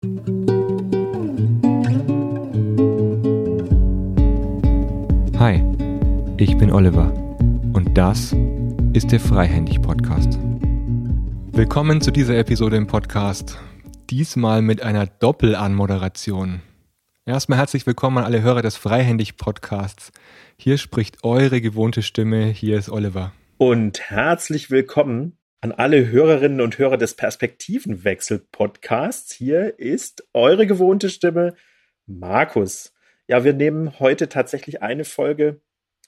Hi, ich bin Oliver und das ist der Freihändig Podcast. Willkommen zu dieser Episode im Podcast. Diesmal mit einer Doppelanmoderation. Erstmal herzlich willkommen an alle Hörer des Freihändig Podcasts. Hier spricht eure gewohnte Stimme. Hier ist Oliver. Und herzlich willkommen an alle Hörerinnen und Hörer des Perspektivenwechsel Podcasts. Hier ist eure gewohnte Stimme, Markus. Ja, wir nehmen heute tatsächlich eine Folge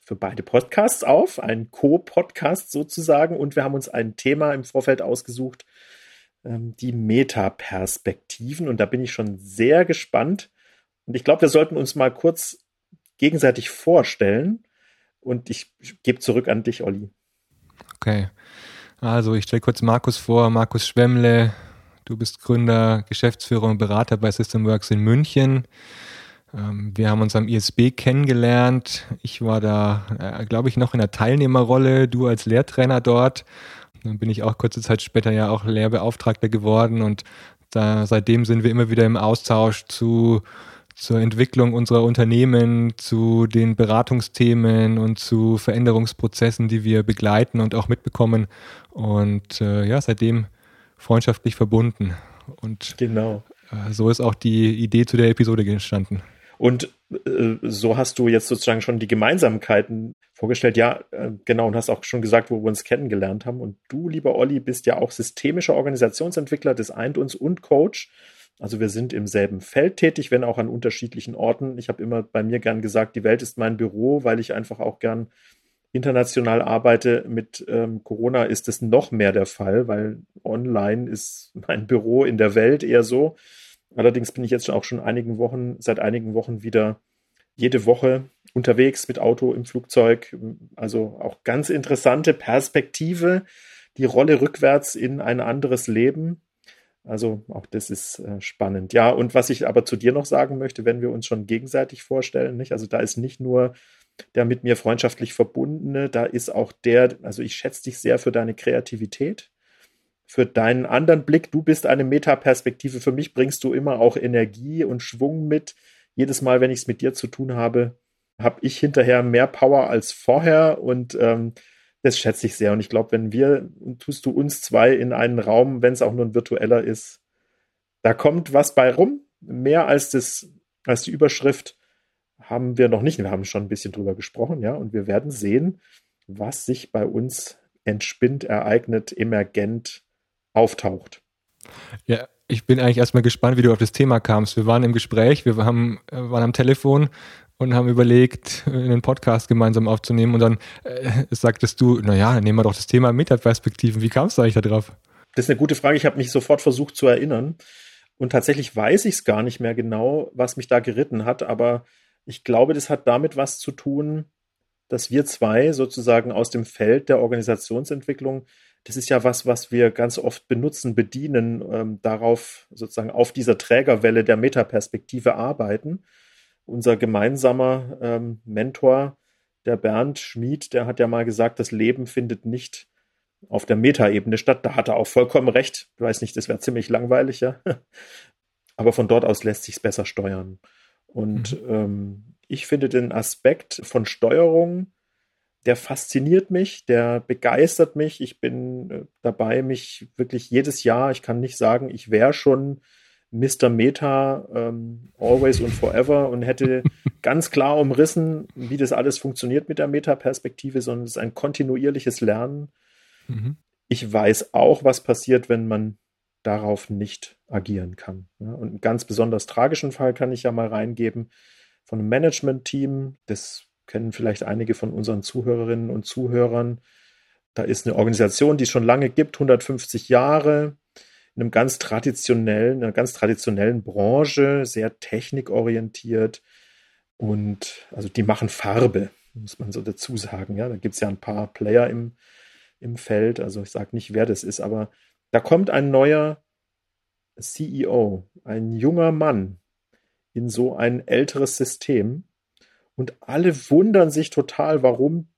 für beide Podcasts auf, ein Co-Podcast sozusagen, und wir haben uns ein Thema im Vorfeld ausgesucht, ähm, die Metaperspektiven. Und da bin ich schon sehr gespannt. Und ich glaube, wir sollten uns mal kurz gegenseitig vorstellen. Und ich gebe zurück an dich, Olli. Okay. Also ich stelle kurz Markus vor, Markus Schwemmle. Du bist Gründer, Geschäftsführer und Berater bei Systemworks in München. Ähm, wir haben uns am ISB kennengelernt. Ich war da, äh, glaube ich, noch in der Teilnehmerrolle, du als Lehrtrainer dort. Dann bin ich auch kurze Zeit später ja auch Lehrbeauftragter geworden und da, seitdem sind wir immer wieder im Austausch zu, zur Entwicklung unserer Unternehmen, zu den Beratungsthemen und zu Veränderungsprozessen, die wir begleiten und auch mitbekommen. Und äh, ja, seitdem freundschaftlich verbunden. Und genau. Äh, so ist auch die Idee zu der Episode entstanden. Und äh, so hast du jetzt sozusagen schon die Gemeinsamkeiten vorgestellt. Ja, äh, genau, und hast auch schon gesagt, wo wir uns kennengelernt haben. Und du, lieber Olli, bist ja auch systemischer Organisationsentwickler, das eint uns und Coach. Also wir sind im selben Feld tätig, wenn auch an unterschiedlichen Orten. Ich habe immer bei mir gern gesagt, die Welt ist mein Büro, weil ich einfach auch gern international arbeite. Mit ähm, Corona ist es noch mehr der Fall, weil online ist mein Büro in der Welt eher so. Allerdings bin ich jetzt auch schon einigen Wochen, seit einigen Wochen wieder jede Woche unterwegs mit Auto im Flugzeug. Also auch ganz interessante Perspektive, die Rolle rückwärts in ein anderes Leben. Also auch das ist äh, spannend. Ja, und was ich aber zu dir noch sagen möchte, wenn wir uns schon gegenseitig vorstellen, nicht? Also da ist nicht nur der mit mir freundschaftlich verbundene, da ist auch der, also ich schätze dich sehr für deine Kreativität für deinen anderen Blick. Du bist eine Metaperspektive. Für mich bringst du immer auch Energie und Schwung mit. Jedes Mal, wenn ich es mit dir zu tun habe, habe ich hinterher mehr Power als vorher und ähm, das schätze ich sehr. Und ich glaube, wenn wir, tust du uns zwei in einen Raum, wenn es auch nur ein virtueller ist, da kommt was bei rum. Mehr als das, als die Überschrift haben wir noch nicht. Wir haben schon ein bisschen drüber gesprochen, ja, und wir werden sehen, was sich bei uns entspinnt, ereignet, emergent auftaucht. Ja, ich bin eigentlich erstmal gespannt, wie du auf das Thema kamst. Wir waren im Gespräch, wir haben, äh, waren am Telefon und haben überlegt, einen Podcast gemeinsam aufzunehmen und dann äh, sagtest du, naja, nehmen wir doch das Thema Metaperspektiven. Wie kamst du eigentlich da drauf? Das ist eine gute Frage. Ich habe mich sofort versucht zu erinnern. Und tatsächlich weiß ich es gar nicht mehr genau, was mich da geritten hat, aber ich glaube, das hat damit was zu tun, dass wir zwei sozusagen aus dem Feld der Organisationsentwicklung das ist ja was, was wir ganz oft benutzen, bedienen, ähm, darauf sozusagen auf dieser Trägerwelle der Metaperspektive arbeiten. Unser gemeinsamer ähm, Mentor, der Bernd Schmid, der hat ja mal gesagt, das Leben findet nicht auf der Metaebene statt. Da hat er auch vollkommen recht. Ich weiß nicht, das wäre ziemlich langweilig, ja. Aber von dort aus lässt sich es besser steuern. Und mhm. ähm, ich finde den Aspekt von Steuerung der fasziniert mich, der begeistert mich. Ich bin äh, dabei, mich wirklich jedes Jahr, ich kann nicht sagen, ich wäre schon Mr. Meta ähm, always und forever und hätte ganz klar umrissen, wie das alles funktioniert mit der Meta-Perspektive, sondern es ist ein kontinuierliches Lernen. Mhm. Ich weiß auch, was passiert, wenn man darauf nicht agieren kann. Ja, und einen ganz besonders tragischen Fall kann ich ja mal reingeben von einem Management-Team, das kennen vielleicht einige von unseren Zuhörerinnen und Zuhörern. Da ist eine Organisation, die es schon lange gibt, 150 Jahre, einem ganz traditionellen, einer ganz traditionellen Branche, sehr technikorientiert und also die machen Farbe, muss man so dazu sagen. Ja, da gibt es ja ein paar Player im, im Feld. Also ich sage nicht, wer das ist, aber da kommt ein neuer CEO, ein junger Mann in so ein älteres System und alle wundern sich total, warum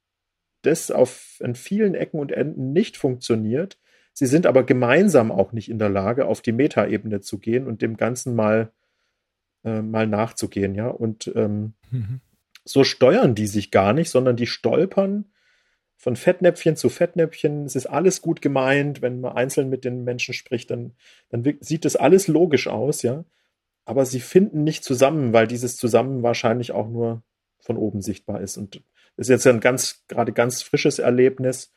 das auf an vielen Ecken und Enden nicht funktioniert. Sie sind aber gemeinsam auch nicht in der Lage, auf die Metaebene zu gehen und dem Ganzen mal, äh, mal nachzugehen, ja. Und ähm, mhm. so steuern die sich gar nicht, sondern die stolpern von Fettnäpfchen zu Fettnäpfchen. Es ist alles gut gemeint. Wenn man einzeln mit den Menschen spricht, dann, dann sieht das alles logisch aus, ja. Aber sie finden nicht zusammen, weil dieses Zusammen wahrscheinlich auch nur von oben sichtbar ist. Und das ist jetzt ein ganz, gerade ganz frisches Erlebnis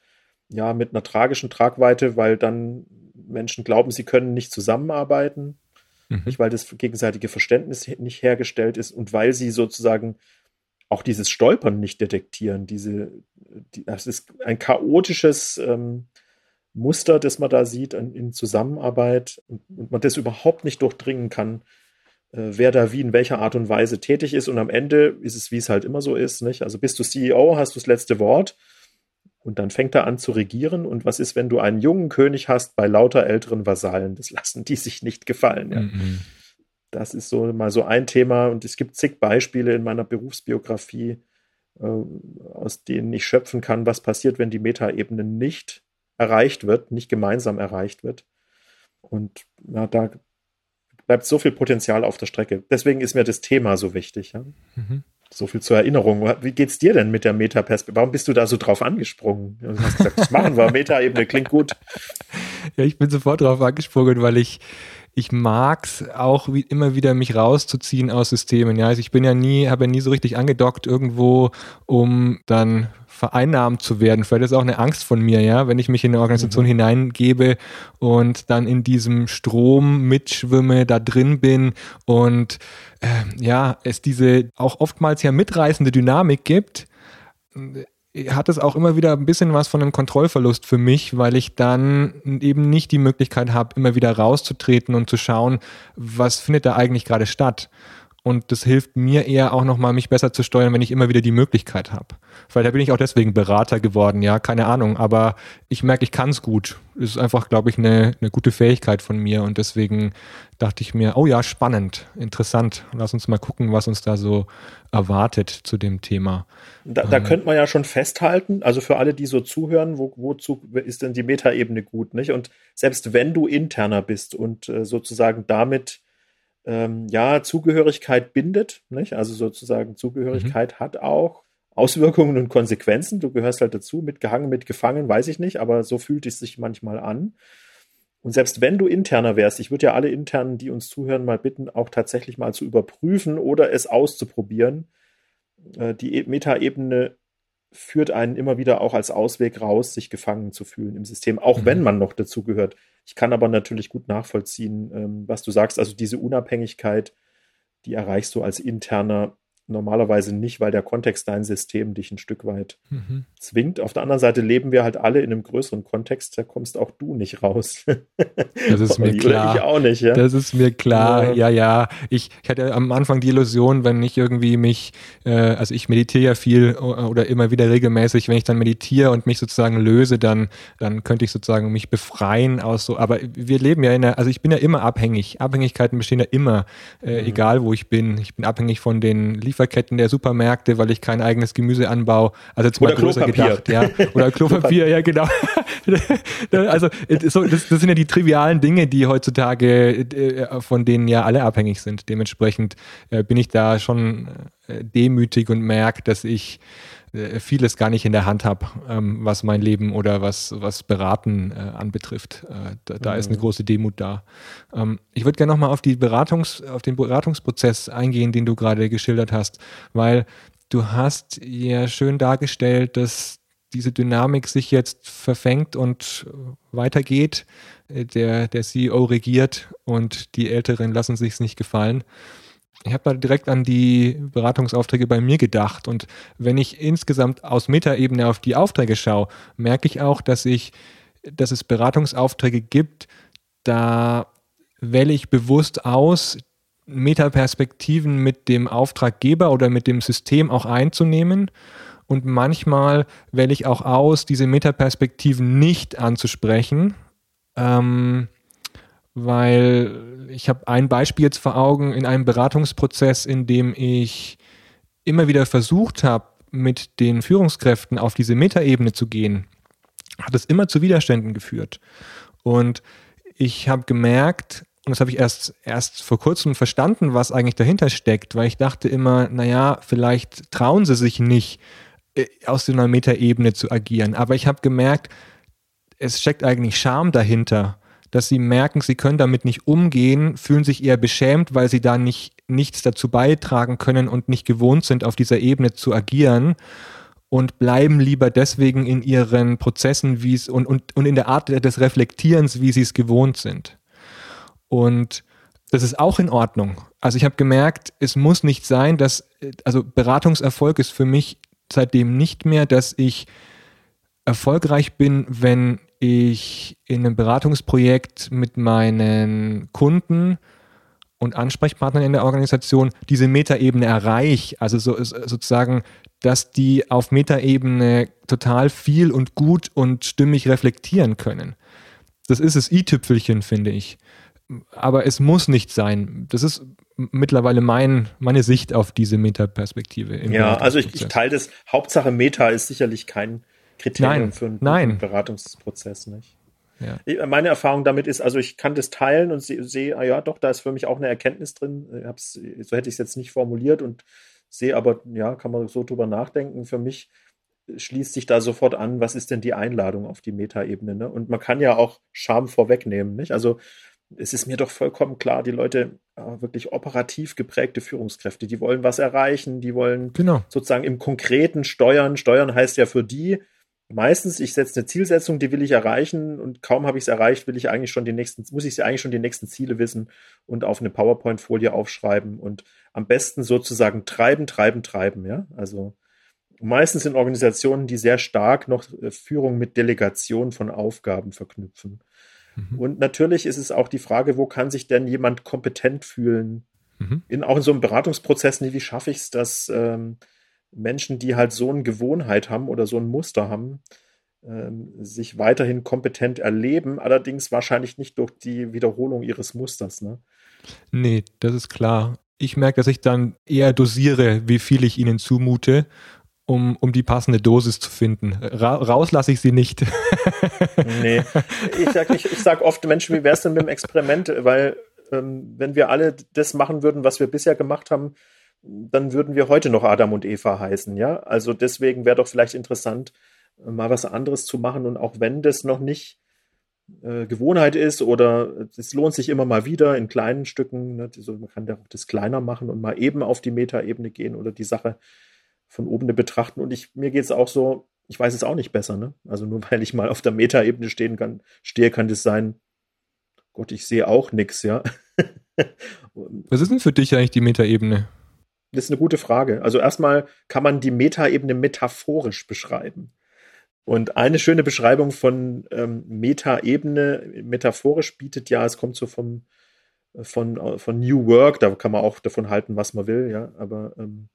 ja, mit einer tragischen Tragweite, weil dann Menschen glauben, sie können nicht zusammenarbeiten, mhm. nicht weil das gegenseitige Verständnis nicht hergestellt ist und weil sie sozusagen auch dieses Stolpern nicht detektieren. Diese, die, das ist ein chaotisches ähm, Muster, das man da sieht in, in Zusammenarbeit und, und, man das überhaupt nicht durchdringen kann, äh, wer da wie in welcher Art und Weise tätig ist. Und am Ende ist es, wie es halt immer so ist, nicht? Also bist du CEO, hast du das letzte Wort und dann fängt er an zu regieren. Und was ist, wenn du einen jungen König hast bei lauter älteren Vasallen? Das lassen die sich nicht gefallen. Ja. Mhm. Das ist so mal so ein Thema. Und es gibt zig Beispiele in meiner Berufsbiografie, äh, aus denen ich schöpfen kann, was passiert, wenn die Metaebene nicht erreicht wird, nicht gemeinsam erreicht wird. Und na, da bleibt so viel Potenzial auf der Strecke. Deswegen ist mir das Thema so wichtig. Ja? Mhm. So viel zur Erinnerung. Wie geht's dir denn mit der Metaperspektive? Warum bist du da so drauf angesprungen? Du hast gesagt, das machen wir. Metaebene klingt gut. Ja, ich bin sofort drauf angesprungen, weil ich ich mag's auch wie immer wieder mich rauszuziehen aus Systemen. Ja, also ich bin ja nie, habe ja nie so richtig angedockt irgendwo, um dann vereinnahmt zu werden. Vielleicht ist auch eine Angst von mir, ja, wenn ich mich in eine Organisation mhm. hineingebe und dann in diesem Strom mitschwimme, da drin bin und äh, ja, es diese auch oftmals ja mitreißende Dynamik gibt hat es auch immer wieder ein bisschen was von einem Kontrollverlust für mich, weil ich dann eben nicht die Möglichkeit habe, immer wieder rauszutreten und zu schauen, was findet da eigentlich gerade statt. Und das hilft mir eher auch nochmal, mich besser zu steuern, wenn ich immer wieder die Möglichkeit habe. Weil da bin ich auch deswegen Berater geworden, ja, keine Ahnung. Aber ich merke, ich kann es gut. Das ist einfach, glaube ich, eine, eine gute Fähigkeit von mir. Und deswegen dachte ich mir, oh ja, spannend, interessant. Lass uns mal gucken, was uns da so erwartet zu dem Thema. Da, da ähm, könnte man ja schon festhalten, also für alle, die so zuhören, wo, wozu ist denn die Metaebene gut, nicht? Und selbst wenn du interner bist und äh, sozusagen damit ähm, ja, Zugehörigkeit bindet, nicht? also sozusagen Zugehörigkeit mhm. hat auch Auswirkungen und Konsequenzen. Du gehörst halt dazu, mitgehangen, mitgefangen, weiß ich nicht, aber so fühlt es sich manchmal an. Und selbst wenn du interner wärst, ich würde ja alle internen, die uns zuhören, mal bitten, auch tatsächlich mal zu überprüfen oder es auszuprobieren. Äh, die e-, Metaebene führt einen immer wieder auch als Ausweg raus, sich gefangen zu fühlen im System, auch mhm. wenn man noch dazugehört. Ich kann aber natürlich gut nachvollziehen, ähm, was du sagst. Also diese Unabhängigkeit, die erreichst du als interner normalerweise nicht, weil der Kontext dein System dich ein Stück weit mhm. zwingt. Auf der anderen Seite leben wir halt alle in einem größeren Kontext, da kommst auch du nicht raus. Das ist mir klar. Ich auch nicht, ja. Das ist mir klar, ja, ja. ja. Ich, ich, hatte am Anfang die Illusion, wenn ich irgendwie mich, äh, also ich meditiere ja viel oder immer wieder regelmäßig, wenn ich dann meditiere und mich sozusagen löse, dann, dann könnte ich sozusagen mich befreien aus so, aber wir leben ja in der, also ich bin ja immer abhängig. Abhängigkeiten bestehen ja immer, äh, mhm. egal wo ich bin. Ich bin abhängig von den Lieferanten Lieferketten der Supermärkte, weil ich kein eigenes Gemüse anbaue. Also jetzt mal Oder größer Klopapier. gedacht, ja. Oder Klopapier, ja genau. also das, das, sind ja die trivialen Dinge, die heutzutage äh, von denen ja alle abhängig sind. Dementsprechend äh, bin ich da schon äh, demütig und merke, dass ich äh, vieles gar nicht in der Hand habe, ähm, was mein Leben oder was, was Beraten äh, anbetrifft. Äh, da, da mhm. ist eine mhm. große Demut da. Ähm, ich würde gerne nochmal auf, Beratungs-, auf den Beratungsprozess eingehen, den du gerade geschildert hast, weil du hast ja schön dargestellt, dass diese Dynamik sich jetzt verfängt und weitergeht. Äh, der, der CEO regiert und die Älteren lassen sich es nicht gefallen ich habe da direkt an die Beratungsaufträge bei mir gedacht. Und wenn ich insgesamt aus Metaebene auf die Aufträge schaue, merke ich auch, dass ich, dass es Beratungsaufträge gibt, da wähle ich bewusst aus, Metaperspektiven mit dem Auftraggeber oder mit dem System auch einzunehmen. Und manchmal wähle ich auch aus, diese Metaperspektiven nicht anzusprechen. Ähm, weil ich habe ein Beispiel jetzt vor Augen in einem Beratungsprozess, in dem ich immer wieder versucht habe, mit den Führungskräften auf diese Metaebene zu gehen, hat es immer zu Widerständen geführt. Und ich habe gemerkt, und das habe ich erst, erst vor kurzem verstanden, was eigentlich dahinter steckt, weil ich dachte immer, naja, vielleicht trauen sie sich nicht, äh, aus so einer Metaebene zu agieren. Aber ich habe gemerkt, es steckt eigentlich Scham dahinter, dass sie merken, sie können damit nicht umgehen, fühlen sich eher beschämt, weil sie da nicht nichts dazu beitragen können und nicht gewohnt sind, auf dieser Ebene zu agieren und bleiben lieber deswegen in ihren Prozessen wie es und, und, und in der Art des Reflektierens, wie sie es gewohnt sind. Und das ist auch in Ordnung. Also ich habe gemerkt, es muss nicht sein, dass, also Beratungserfolg ist für mich seitdem nicht mehr, dass ich erfolgreich bin, wenn ich in einem Beratungsprojekt mit meinen Kunden und Ansprechpartnern in der Organisation diese Metaebene erreiche. Also so, sozusagen, dass die auf Metaebene total viel und gut und stimmig reflektieren können. Das ist das i-Tüpfelchen, finde ich aber es muss nicht sein. Das ist mittlerweile mein, meine Sicht auf diese Metaperspektive. Ja, also ich, ich teile das. Hauptsache Meta ist sicherlich kein Kriterium nein, für einen, nein. Beratungsprozess, nicht? Ja. Meine Erfahrung damit ist, also ich kann das teilen und sehe, seh, ah ja, doch, da ist für mich auch eine Erkenntnis drin. so hätte ich es jetzt nicht formuliert und sehe aber, ja, kann man so drüber nachdenken. Für mich schließt sich da sofort an, was ist denn die Einladung auf die Metaebene? Ne? Und man kann ja auch Scham vorwegnehmen, nicht? Also es ist mir doch vollkommen klar, die Leute, äh, wirklich operativ geprägte Führungskräfte, die wollen was erreichen, die wollen genau. sozusagen im Konkreten steuern. Steuern heißt ja für die meistens, ich setze eine Zielsetzung, die will ich erreichen und kaum habe ich es erreicht, will ich eigentlich schon die nächsten, muss ich eigentlich schon die nächsten Ziele wissen und auf eine PowerPoint-Folie aufschreiben und am besten sozusagen treiben, treiben, treiben, ja. Also meistens in Organisationen, die sehr stark noch äh, Führung mit Delegation von Aufgaben verknüpfen. Mhm. Und natürlich ist es auch die Frage, wo kann sich denn jemand kompetent fühlen? Mhm. In, auch in so einem Beratungsprozess, wie schaffe ich es, dass ähm, Menschen, die halt so eine Gewohnheit haben oder so ein Muster haben, ähm, sich weiterhin kompetent erleben, allerdings wahrscheinlich nicht durch die Wiederholung ihres Musters. Ne? Nee, das ist klar. Ich merke, dass ich dann eher dosiere, wie viel ich ihnen zumute um, um die passende Dosis zu finden. Ra raus lasse ich sie nicht. nee. Ich sag, ich, ich sag oft Menschen, wie wäre es denn mit dem Experiment? Weil ähm, wenn wir alle das machen würden, was wir bisher gemacht haben, dann würden wir heute noch Adam und Eva heißen, ja. Also deswegen wäre doch vielleicht interessant, mal was anderes zu machen. Und auch wenn das noch nicht äh, Gewohnheit ist oder es lohnt sich immer mal wieder in kleinen Stücken, ne, so, man kann das kleiner machen und mal eben auf die Metaebene gehen oder die Sache von oben betrachten. Und ich, mir geht es auch so, ich weiß es auch nicht besser, ne? Also nur weil ich mal auf der Metaebene stehen kann, stehe, kann das sein, Gott, ich sehe auch nichts, ja. Was ist denn für dich eigentlich die Metaebene? Das ist eine gute Frage. Also erstmal kann man die Metaebene metaphorisch beschreiben. Und eine schöne Beschreibung von ähm, Metaebene metaphorisch bietet ja, es kommt so vom, von, von New Work, da kann man auch davon halten, was man will, ja, aber ähm,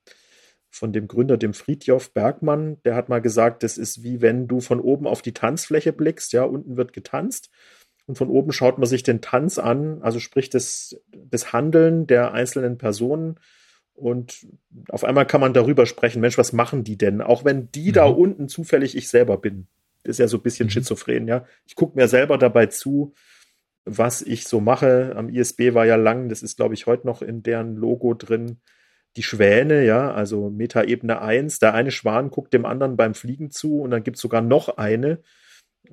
von dem Gründer, dem Friedjof Bergmann, der hat mal gesagt, das ist wie wenn du von oben auf die Tanzfläche blickst, ja, unten wird getanzt und von oben schaut man sich den Tanz an, also sprich das, das Handeln der einzelnen Personen und auf einmal kann man darüber sprechen, Mensch, was machen die denn? Auch wenn die mhm. da unten zufällig ich selber bin. Das ist ja so ein bisschen mhm. schizophren, ja. Ich gucke mir selber dabei zu, was ich so mache. Am ISB war ja lang, das ist, glaube ich, heute noch in deren Logo drin, die Schwäne, ja, also Metaebene 1, der eine Schwan guckt dem anderen beim Fliegen zu und dann gibt es sogar noch eine,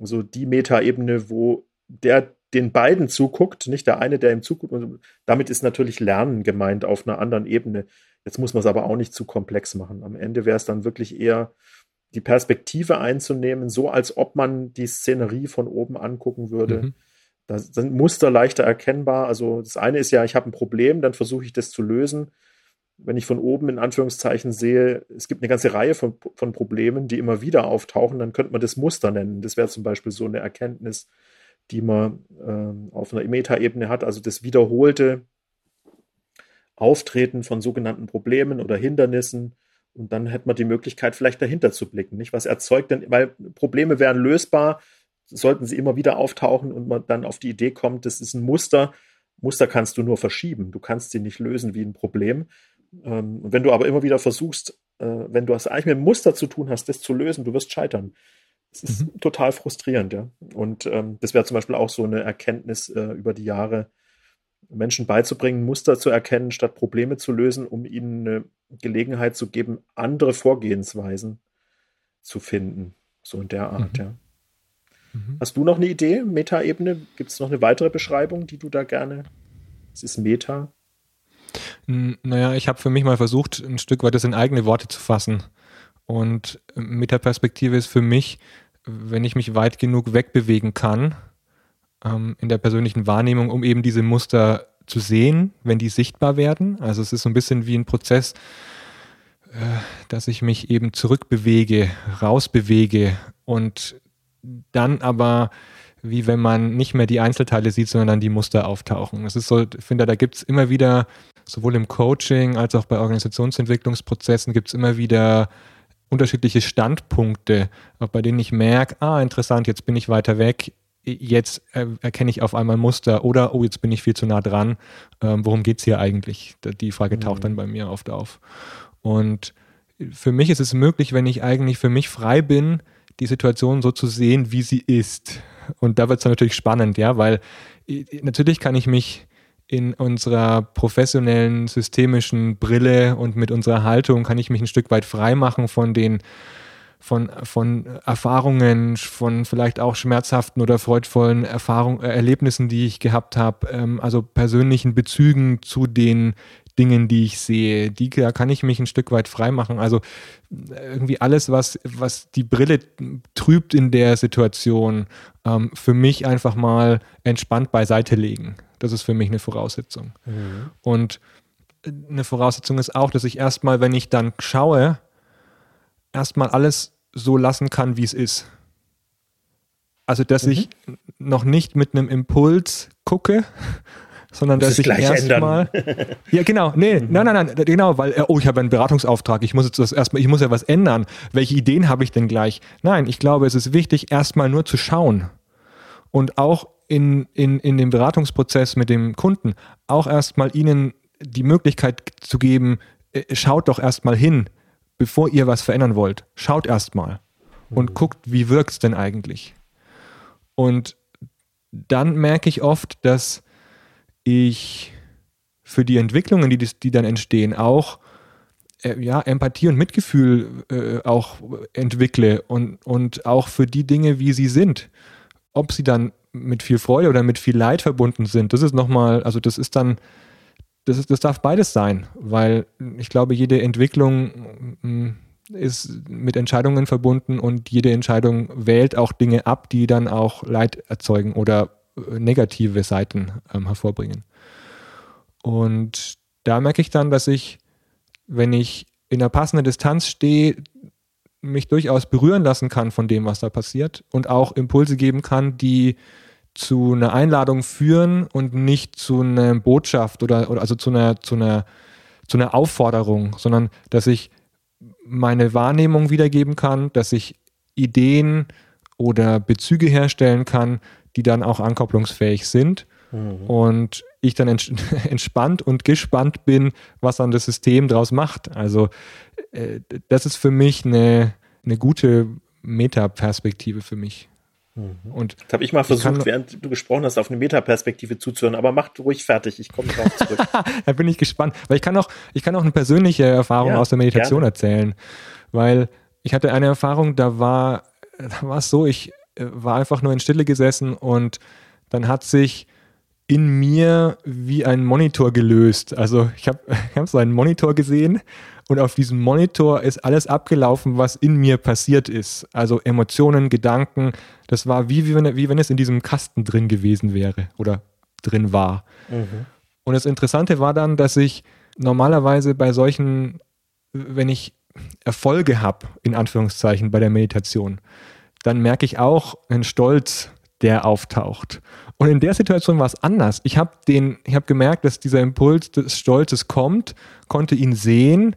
also die Metaebene, wo der den beiden zuguckt, nicht der eine, der ihm zuguckt. Und damit ist natürlich Lernen gemeint auf einer anderen Ebene. Jetzt muss man es aber auch nicht zu komplex machen. Am Ende wäre es dann wirklich eher die Perspektive einzunehmen, so als ob man die Szenerie von oben angucken würde. Mhm. Da sind Muster leichter erkennbar. Also das eine ist ja, ich habe ein Problem, dann versuche ich das zu lösen wenn ich von oben in Anführungszeichen sehe, es gibt eine ganze Reihe von, von Problemen, die immer wieder auftauchen, dann könnte man das Muster nennen. Das wäre zum Beispiel so eine Erkenntnis, die man äh, auf einer Metaebene hat, also das wiederholte Auftreten von sogenannten Problemen oder Hindernissen. Und dann hätte man die Möglichkeit, vielleicht dahinter zu blicken. Nicht? Was erzeugt denn, weil Probleme wären lösbar, sollten sie immer wieder auftauchen und man dann auf die Idee kommt, das ist ein Muster. Muster kannst du nur verschieben. Du kannst sie nicht lösen wie ein Problem. Ähm, wenn du aber immer wieder versuchst, äh, wenn du es eigentlich mit einem Muster zu tun hast, das zu lösen, du wirst scheitern. Es ist mhm. total frustrierend, ja. Und ähm, das wäre zum Beispiel auch so eine Erkenntnis äh, über die Jahre, Menschen beizubringen, Muster zu erkennen, statt Probleme zu lösen, um ihnen eine Gelegenheit zu geben, andere Vorgehensweisen zu finden. So in der Art, mhm. ja. Mhm. Hast du noch eine Idee, Metaebene? Gibt es noch eine weitere Beschreibung, die du da gerne? Es ist Meta. Naja, ich habe für mich mal versucht, ein Stück weit das in eigene Worte zu fassen. Und Metaperspektive ist für mich, wenn ich mich weit genug wegbewegen kann ähm, in der persönlichen Wahrnehmung, um eben diese Muster zu sehen, wenn die sichtbar werden. Also es ist so ein bisschen wie ein Prozess, äh, dass ich mich eben zurückbewege, rausbewege und dann aber wie wenn man nicht mehr die Einzelteile sieht, sondern dann die Muster auftauchen. Das ist so, ich finde, da gibt es immer wieder, sowohl im Coaching als auch bei Organisationsentwicklungsprozessen, gibt es immer wieder unterschiedliche Standpunkte, bei denen ich merke, ah, interessant, jetzt bin ich weiter weg, jetzt erkenne ich auf einmal Muster oder, oh, jetzt bin ich viel zu nah dran, ähm, worum geht es hier eigentlich? Die Frage taucht mhm. dann bei mir oft auf. Und für mich ist es möglich, wenn ich eigentlich für mich frei bin, die Situation so zu sehen, wie sie ist. Und da wird es dann natürlich spannend, ja, weil natürlich kann ich mich in unserer professionellen, systemischen Brille und mit unserer Haltung kann ich mich ein Stück weit frei machen von den von, von Erfahrungen, von vielleicht auch schmerzhaften oder freudvollen Erfahrungen, äh, Erlebnissen, die ich gehabt habe, ähm, also persönlichen Bezügen zu den Dingen, die ich sehe. Die, da kann ich mich ein Stück weit freimachen. Also irgendwie alles, was, was die Brille trübt in der Situation, ähm, für mich einfach mal entspannt beiseite legen. Das ist für mich eine Voraussetzung. Mhm. Und eine Voraussetzung ist auch, dass ich erstmal, wenn ich dann schaue, erstmal alles so lassen kann, wie es ist. Also, dass mhm. ich noch nicht mit einem Impuls gucke, sondern dass ich erstmal. ja, genau. Nee, mhm. nein, nein, nein, genau, weil, äh, oh, ich habe einen Beratungsauftrag, ich muss jetzt das erstmal, ich muss ja was ändern. Welche Ideen habe ich denn gleich? Nein, ich glaube, es ist wichtig, erstmal nur zu schauen. Und auch in, in, in dem Beratungsprozess mit dem Kunden, auch erstmal ihnen die Möglichkeit zu geben, äh, schaut doch erstmal hin, bevor ihr was verändern wollt. Schaut erstmal und mhm. guckt, wie wirkt es denn eigentlich. Und dann merke ich oft, dass ich für die Entwicklungen, die, die dann entstehen, auch äh, ja, Empathie und Mitgefühl äh, auch entwickle und, und auch für die Dinge, wie sie sind. Ob sie dann mit viel Freude oder mit viel Leid verbunden sind, das ist nochmal, also das ist dann, das, ist, das darf beides sein, weil ich glaube, jede Entwicklung mm, ist mit Entscheidungen verbunden und jede Entscheidung wählt auch Dinge ab, die dann auch Leid erzeugen oder negative Seiten ähm, hervorbringen. Und da merke ich dann, dass ich, wenn ich in einer passenden Distanz stehe, mich durchaus berühren lassen kann von dem, was da passiert und auch Impulse geben kann, die zu einer Einladung führen und nicht zu einer Botschaft oder, oder also zu einer, zu einer, zu einer Aufforderung, sondern dass ich meine Wahrnehmung wiedergeben kann, dass ich Ideen oder Bezüge herstellen kann, die dann auch ankopplungsfähig sind. Mhm. Und ich dann entspannt und gespannt bin, was dann das System daraus macht. Also äh, das ist für mich eine, eine gute Metaperspektive für mich. Mhm. Und Jetzt habe ich mal versucht, ich während du gesprochen hast, auf eine Metaperspektive zuzuhören, aber mach ruhig fertig, ich komme drauf zurück. da bin ich gespannt, weil ich kann auch, ich kann auch eine persönliche Erfahrung ja, aus der Meditation gerne. erzählen, weil ich hatte eine Erfahrung, da war, da war es so, ich war einfach nur in Stille gesessen und dann hat sich in mir wie ein Monitor gelöst. Also ich habe hab so einen Monitor gesehen und auf diesem Monitor ist alles abgelaufen, was in mir passiert ist. Also Emotionen, Gedanken. Das war wie, wie, wenn, wie wenn es in diesem Kasten drin gewesen wäre oder drin war. Mhm. Und das Interessante war dann, dass ich normalerweise bei solchen, wenn ich Erfolge habe, in Anführungszeichen, bei der Meditation, dann merke ich auch einen Stolz, der auftaucht. Und in der Situation war es anders. Ich habe habe gemerkt, dass dieser Impuls des Stolzes kommt, konnte ihn sehen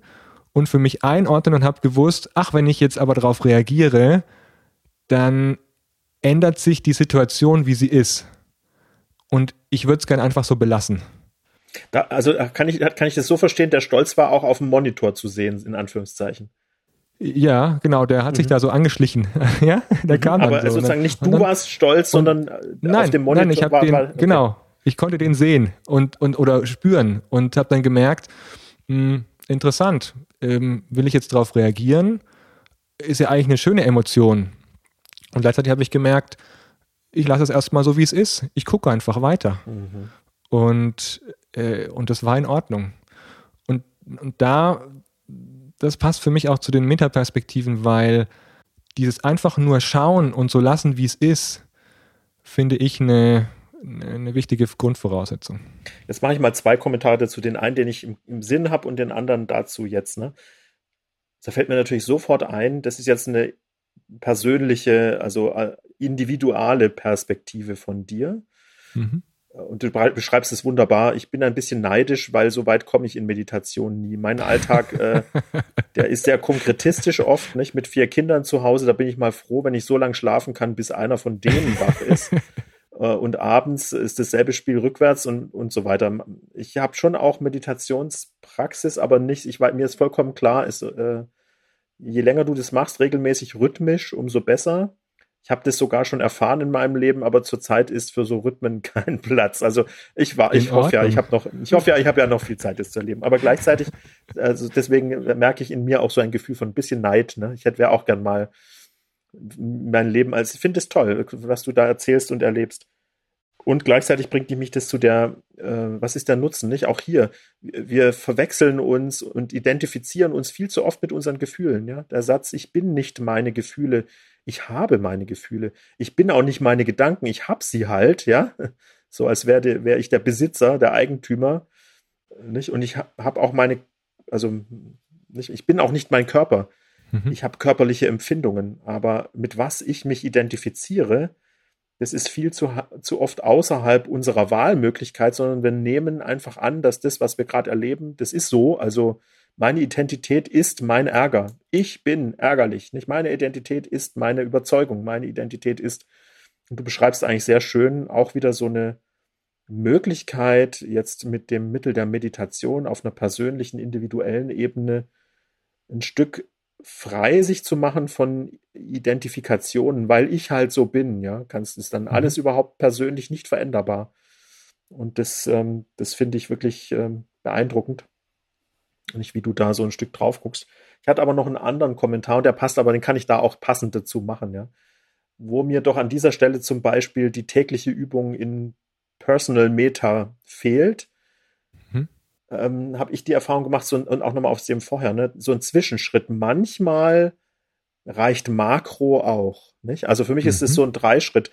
und für mich einordnen und habe gewusst, ach, wenn ich jetzt aber darauf reagiere, dann ändert sich die Situation, wie sie ist. Und ich würde es gerne einfach so belassen. Da, also kann ich, kann ich das so verstehen, der Stolz war auch auf dem Monitor zu sehen, in Anführungszeichen. Ja, genau, der hat mhm. sich da so angeschlichen. ja, der mhm, kam Aber so, sozusagen ne? nicht du dann, warst stolz, sondern nein, auf dem Monitor nein, ich habe den, war, okay. genau, ich konnte den sehen und, und oder spüren und habe dann gemerkt, mh, hm, interessant, ähm, will ich jetzt darauf reagieren? Ist ja eigentlich eine schöne Emotion. Und gleichzeitig habe ich gemerkt, ich lasse es erstmal so, wie es ist. Ich gucke einfach weiter. Mhm. Und, äh, und das war in Ordnung. Und, und da, das passt für mich auch zu den Metaperspektiven, weil dieses einfach nur schauen und so lassen, wie es ist, finde ich eine, eine wichtige Grundvoraussetzung. Jetzt mache ich mal zwei Kommentare dazu. Den einen, den ich im, im Sinn habe und den anderen dazu jetzt. Ne? Da fällt mir natürlich sofort ein, das ist jetzt eine persönliche, also äh, individuelle Perspektive von dir. Mhm. Und du beschreibst es wunderbar. Ich bin ein bisschen neidisch, weil so weit komme ich in Meditation nie. Mein Alltag, äh, der ist sehr konkretistisch oft, nicht? Mit vier Kindern zu Hause, da bin ich mal froh, wenn ich so lange schlafen kann, bis einer von denen wach ist. Äh, und abends ist dasselbe Spiel rückwärts und, und so weiter. Ich habe schon auch Meditationspraxis, aber nicht, ich mir ist vollkommen klar, ist, äh, je länger du das machst, regelmäßig rhythmisch, umso besser. Ich habe das sogar schon erfahren in meinem Leben, aber zurzeit ist für so Rhythmen kein Platz. Also ich war, ich hoffe ja, ich habe noch, ich hoffe ja, ich habe ja noch viel Zeit, das zu erleben. Aber gleichzeitig, also deswegen merke ich in mir auch so ein Gefühl von ein bisschen Neid. Ne? Ich hätte wäre auch gern mal mein Leben als, ich finde es toll, was du da erzählst und erlebst. Und gleichzeitig bringt mich das zu der, äh, was ist der Nutzen, nicht? Auch hier, wir verwechseln uns und identifizieren uns viel zu oft mit unseren Gefühlen, ja. Der Satz, ich bin nicht meine Gefühle, ich habe meine Gefühle. Ich bin auch nicht meine Gedanken, ich habe sie halt, ja. So als wäre wär ich der Besitzer, der Eigentümer, nicht? Und ich habe auch meine, also nicht, ich bin auch nicht mein Körper. Mhm. Ich habe körperliche Empfindungen, aber mit was ich mich identifiziere, das ist viel zu, zu oft außerhalb unserer Wahlmöglichkeit, sondern wir nehmen einfach an, dass das, was wir gerade erleben, das ist so. Also meine Identität ist mein Ärger. Ich bin ärgerlich. Nicht meine Identität ist meine Überzeugung. Meine Identität ist, und du beschreibst eigentlich sehr schön, auch wieder so eine Möglichkeit, jetzt mit dem Mittel der Meditation auf einer persönlichen, individuellen Ebene ein Stück frei sich zu machen von Identifikationen, weil ich halt so bin, ja, kannst ist dann mhm. alles überhaupt persönlich nicht veränderbar. Und das, ähm, das finde ich wirklich ähm, beeindruckend. Nicht, wie du da so ein Stück drauf guckst. Ich hatte aber noch einen anderen Kommentar und der passt, aber den kann ich da auch passend dazu machen, ja. Wo mir doch an dieser Stelle zum Beispiel die tägliche Übung in Personal Meta fehlt, ähm, habe ich die Erfahrung gemacht, so, und auch nochmal auf dem vorher, ne, so ein Zwischenschritt. Manchmal reicht Makro auch. Nicht? Also für mich mhm. ist es mhm. so ein Dreischritt.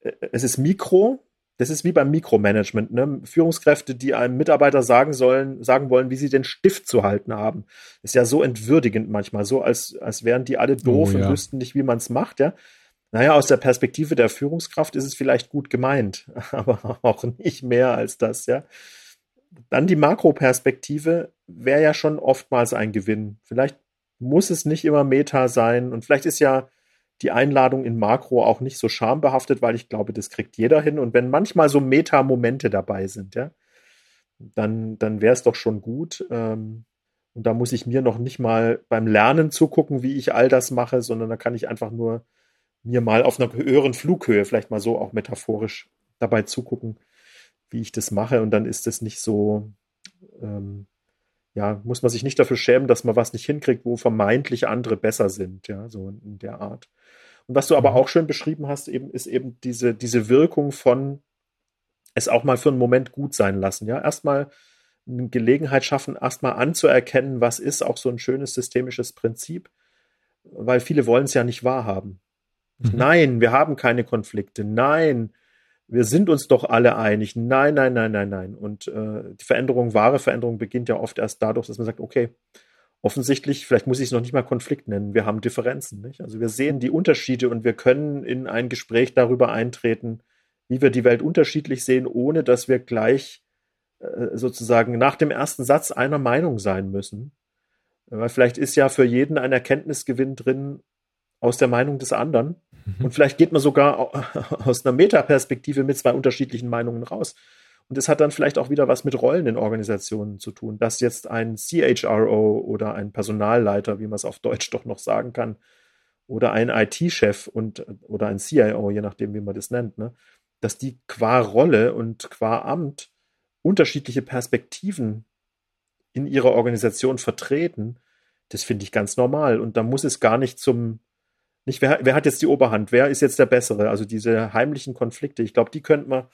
Äh, es ist Mikro, das ist wie beim Mikromanagement, ne? Führungskräfte, die einem Mitarbeiter sagen sollen, sagen wollen, wie sie den Stift zu halten haben. Ist ja so entwürdigend manchmal, so als, als wären die alle doof oh, ja. und wüssten nicht, wie man es macht, ja. Naja, aus der Perspektive der Führungskraft ist es vielleicht gut gemeint, aber auch nicht mehr als das, ja dann die Makroperspektive wäre ja schon oftmals ein Gewinn. Vielleicht muss es nicht immer Meta sein und vielleicht ist ja die Einladung in Makro auch nicht so schambehaftet, weil ich glaube, das kriegt jeder hin. Und wenn manchmal so Meta-Momente dabei sind, ja, dann, dann wäre es doch schon gut. Ähm, und da muss ich mir noch nicht mal beim Lernen zugucken, wie ich all das mache, sondern da kann ich einfach nur mir mal auf einer höheren Flughöhe, vielleicht mal so auch metaphorisch dabei zugucken, wie ich das mache und dann ist es nicht so, ähm, ja, muss man sich nicht dafür schämen, dass man was nicht hinkriegt, wo vermeintlich andere besser sind, ja, so in der Art. Und was du aber mhm. auch schön beschrieben hast, eben, ist eben diese, diese Wirkung von es auch mal für einen Moment gut sein lassen, ja. Erstmal eine Gelegenheit schaffen, erstmal anzuerkennen, was ist auch so ein schönes systemisches Prinzip, weil viele wollen es ja nicht wahrhaben. Mhm. Nein, wir haben keine Konflikte. Nein, wir sind uns doch alle einig. Nein, nein, nein, nein, nein. Und äh, die Veränderung, wahre Veränderung beginnt ja oft erst dadurch, dass man sagt, okay, offensichtlich, vielleicht muss ich es noch nicht mal Konflikt nennen, wir haben Differenzen. Nicht? Also wir sehen die Unterschiede und wir können in ein Gespräch darüber eintreten, wie wir die Welt unterschiedlich sehen, ohne dass wir gleich äh, sozusagen nach dem ersten Satz einer Meinung sein müssen. Weil vielleicht ist ja für jeden ein Erkenntnisgewinn drin aus der Meinung des anderen. Mhm. Und vielleicht geht man sogar aus einer Metaperspektive mit zwei unterschiedlichen Meinungen raus. Und es hat dann vielleicht auch wieder was mit Rollen in Organisationen zu tun, dass jetzt ein CHRO oder ein Personalleiter, wie man es auf Deutsch doch noch sagen kann, oder ein IT-Chef und oder ein CIO, je nachdem, wie man das nennt, ne, dass die qua Rolle und qua Amt unterschiedliche Perspektiven in ihrer Organisation vertreten, das finde ich ganz normal. Und da muss es gar nicht zum, nicht, wer, wer hat jetzt die Oberhand, wer ist jetzt der Bessere? Also diese heimlichen Konflikte, ich glaube, die könnte man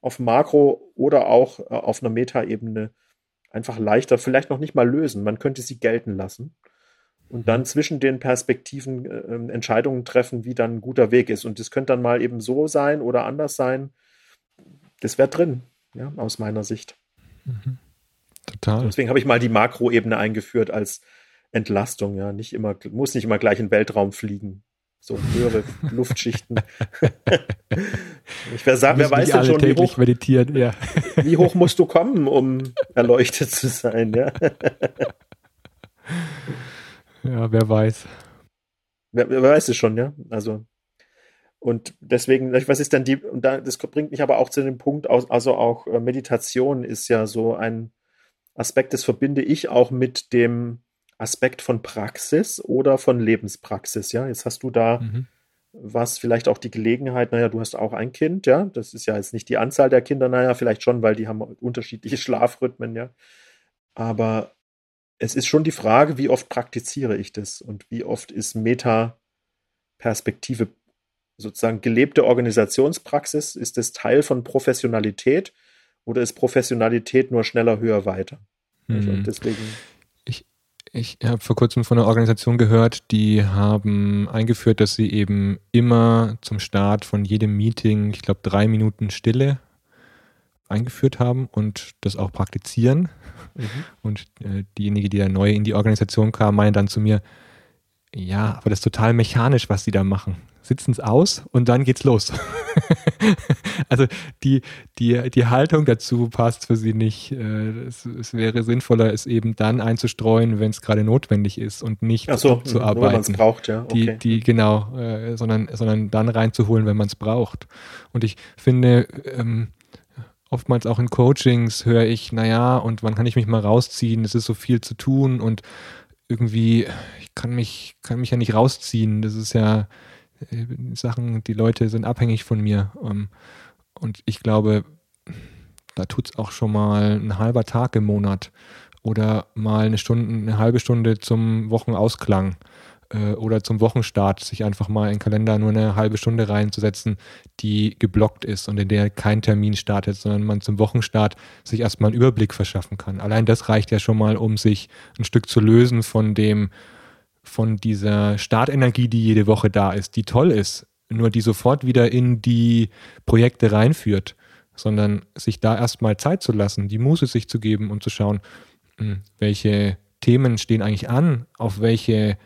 auf Makro oder auch äh, auf einer Metaebene einfach leichter, vielleicht noch nicht mal lösen. Man könnte sie gelten lassen und dann mhm. zwischen den Perspektiven äh, Entscheidungen treffen, wie dann ein guter Weg ist. Und das könnte dann mal eben so sein oder anders sein. Das wäre drin, ja, aus meiner Sicht. Mhm. Total. Deswegen habe ich mal die Makroebene eingeführt als Entlastung, ja, nicht immer, muss nicht immer gleich in den Weltraum fliegen. So höhere Luftschichten. ich wer, sagt, wer weiß denn schon, wie hoch, meditieren, ja. wie hoch musst du kommen, um erleuchtet zu sein, ja. ja, wer weiß. Wer, wer weiß es schon, ja. Also, und deswegen, was ist denn die, und das bringt mich aber auch zu dem Punkt, also auch äh, Meditation ist ja so ein Aspekt, das verbinde ich auch mit dem Aspekt von Praxis oder von Lebenspraxis. Ja, jetzt hast du da mhm. was, vielleicht auch die Gelegenheit, naja, du hast auch ein Kind, ja, das ist ja jetzt nicht die Anzahl der Kinder, naja, vielleicht schon, weil die haben unterschiedliche Schlafrhythmen, ja. Aber es ist schon die Frage, wie oft praktiziere ich das und wie oft ist Meta-Perspektive sozusagen gelebte Organisationspraxis? Ist das Teil von Professionalität oder ist Professionalität nur schneller, höher, weiter? Also mhm. deswegen. Ich, habe vor kurzem von einer Organisation gehört, die haben eingeführt, dass sie eben immer zum Start von jedem Meeting, ich glaube, drei Minuten Stille eingeführt haben und das auch praktizieren. Mhm. Und äh, diejenige, die da neu in die Organisation kam, meinte dann zu mir, ja, aber das ist total mechanisch, was sie da machen sitzen es aus und dann geht's los. also die, die, die Haltung dazu passt für sie nicht. Äh, es, es wäre sinnvoller, es eben dann einzustreuen, wenn es gerade notwendig ist und nicht so, zu arbeiten. Wenn man es braucht, ja. Okay. Die, die, genau, äh, sondern, sondern dann reinzuholen, wenn man es braucht. Und ich finde, ähm, oftmals auch in Coachings höre ich, naja, und wann kann ich mich mal rausziehen? Es ist so viel zu tun und irgendwie, ich kann mich, kann mich ja nicht rausziehen. Das ist ja, äh, Sachen, die Leute sind abhängig von mir. Ähm, und ich glaube, da tut es auch schon mal ein halber Tag im Monat oder mal eine Stunde, eine halbe Stunde zum Wochenausklang oder zum Wochenstart, sich einfach mal in den Kalender nur eine halbe Stunde reinzusetzen, die geblockt ist und in der kein Termin startet, sondern man zum Wochenstart sich erstmal einen Überblick verschaffen kann. Allein das reicht ja schon mal, um sich ein Stück zu lösen von dem, von dieser Startenergie, die jede Woche da ist, die toll ist, nur die sofort wieder in die Projekte reinführt, sondern sich da erstmal Zeit zu lassen, die Muße sich zu geben und zu schauen, hm, welche Themen stehen eigentlich an, auf welche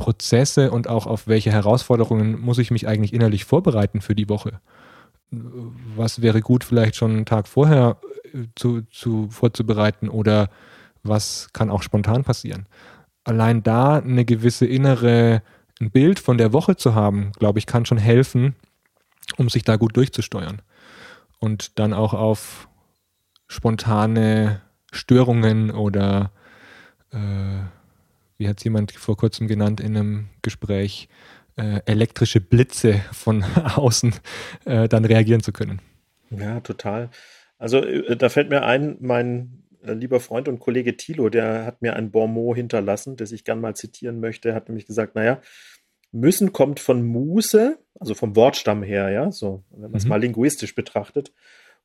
Prozesse und auch auf welche Herausforderungen muss ich mich eigentlich innerlich vorbereiten für die Woche. Was wäre gut, vielleicht schon einen Tag vorher äh, zu, zu vorzubereiten oder was kann auch spontan passieren? allein da eine gewisse innere, ein Bild von der Woche zu haben, glaube ich, kann schon helfen, um sich da gut durchzusteuern. Und dann auch auf spontane Störungen oder äh, wie hat es jemand vor kurzem genannt in einem Gespräch, äh, elektrische Blitze von außen äh, dann reagieren zu können. Ja, total. Also äh, da fällt mir ein, mein äh, lieber Freund und Kollege Thilo, der hat mir ein Bonmot hinterlassen, das ich gern mal zitieren möchte. Hat nämlich gesagt, naja, müssen kommt von Muße, also vom Wortstamm her, ja, so, wenn man es mhm. mal linguistisch betrachtet.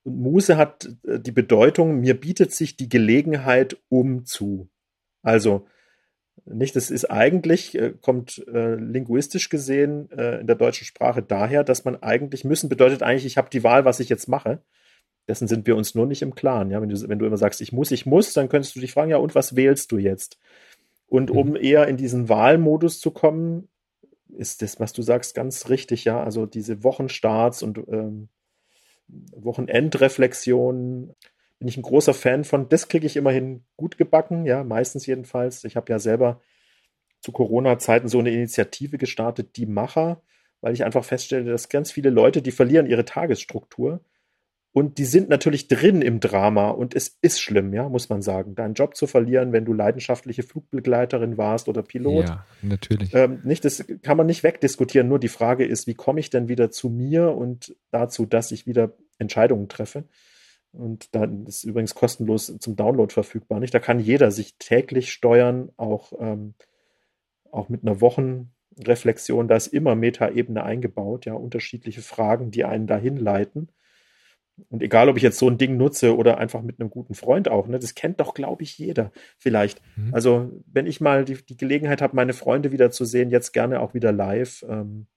Und Muße hat äh, die Bedeutung, mir bietet sich die Gelegenheit um zu. Also, nicht, das ist eigentlich, äh, kommt äh, linguistisch gesehen äh, in der deutschen Sprache daher, dass man eigentlich müssen bedeutet eigentlich, ich habe die Wahl, was ich jetzt mache. Dessen sind wir uns nur nicht im Klaren. Ja, wenn du, wenn du immer sagst, ich muss, ich muss, dann könntest du dich fragen, ja, und was wählst du jetzt? Und um mhm. eher in diesen Wahlmodus zu kommen, ist das, was du sagst, ganz richtig, ja. Also diese Wochenstarts und ähm, Wochenendreflexionen bin ich ein großer Fan von. Das kriege ich immerhin gut gebacken, ja, meistens jedenfalls. Ich habe ja selber zu Corona-Zeiten so eine Initiative gestartet, die Macher, weil ich einfach feststelle, dass ganz viele Leute, die verlieren ihre Tagesstruktur Und die sind natürlich drin im Drama und es ist schlimm, ja, muss man sagen, deinen Job zu verlieren, wenn du leidenschaftliche Flugbegleiterin warst oder Pilot. Ja, natürlich. Ähm, nicht, das kann man nicht wegdiskutieren. Nur die Frage ist, wie komme ich denn wieder zu mir und dazu, dass ich wieder Entscheidungen treffe? Und dann ist übrigens kostenlos zum Download verfügbar. Nicht? Da kann jeder sich täglich steuern, auch, ähm, auch mit einer Wochenreflexion. Da ist immer Metaebene eingebaut, ja, unterschiedliche Fragen, die einen dahin leiten. Und egal, ob ich jetzt so ein Ding nutze oder einfach mit einem guten Freund auch, ne, das kennt doch, glaube ich, jeder vielleicht. Mhm. Also, wenn ich mal die, die Gelegenheit habe, meine Freunde wieder zu sehen, jetzt gerne auch wieder live, ähm,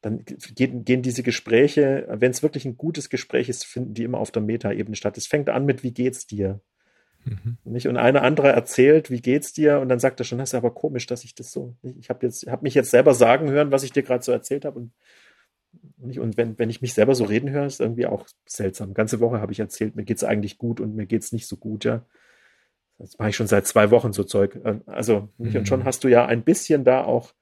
dann gehen, gehen diese Gespräche, wenn es wirklich ein gutes Gespräch ist, finden die immer auf der Metaebene statt. Es fängt an mit, wie geht's dir? Mhm. Nicht? Und eine andere erzählt, wie geht's dir? Und dann sagt er schon, das ist aber komisch, dass ich das so. Ich habe jetzt, habe mich jetzt selber sagen hören, was ich dir gerade so erzählt habe und und wenn, wenn ich mich selber so reden höre, ist irgendwie auch seltsam. Ganze Woche habe ich erzählt, mir geht es eigentlich gut und mir geht es nicht so gut, ja. Das mache ich schon seit zwei Wochen so Zeug. Ähm, also, mhm. und schon mhm. hast du ja ein bisschen da auch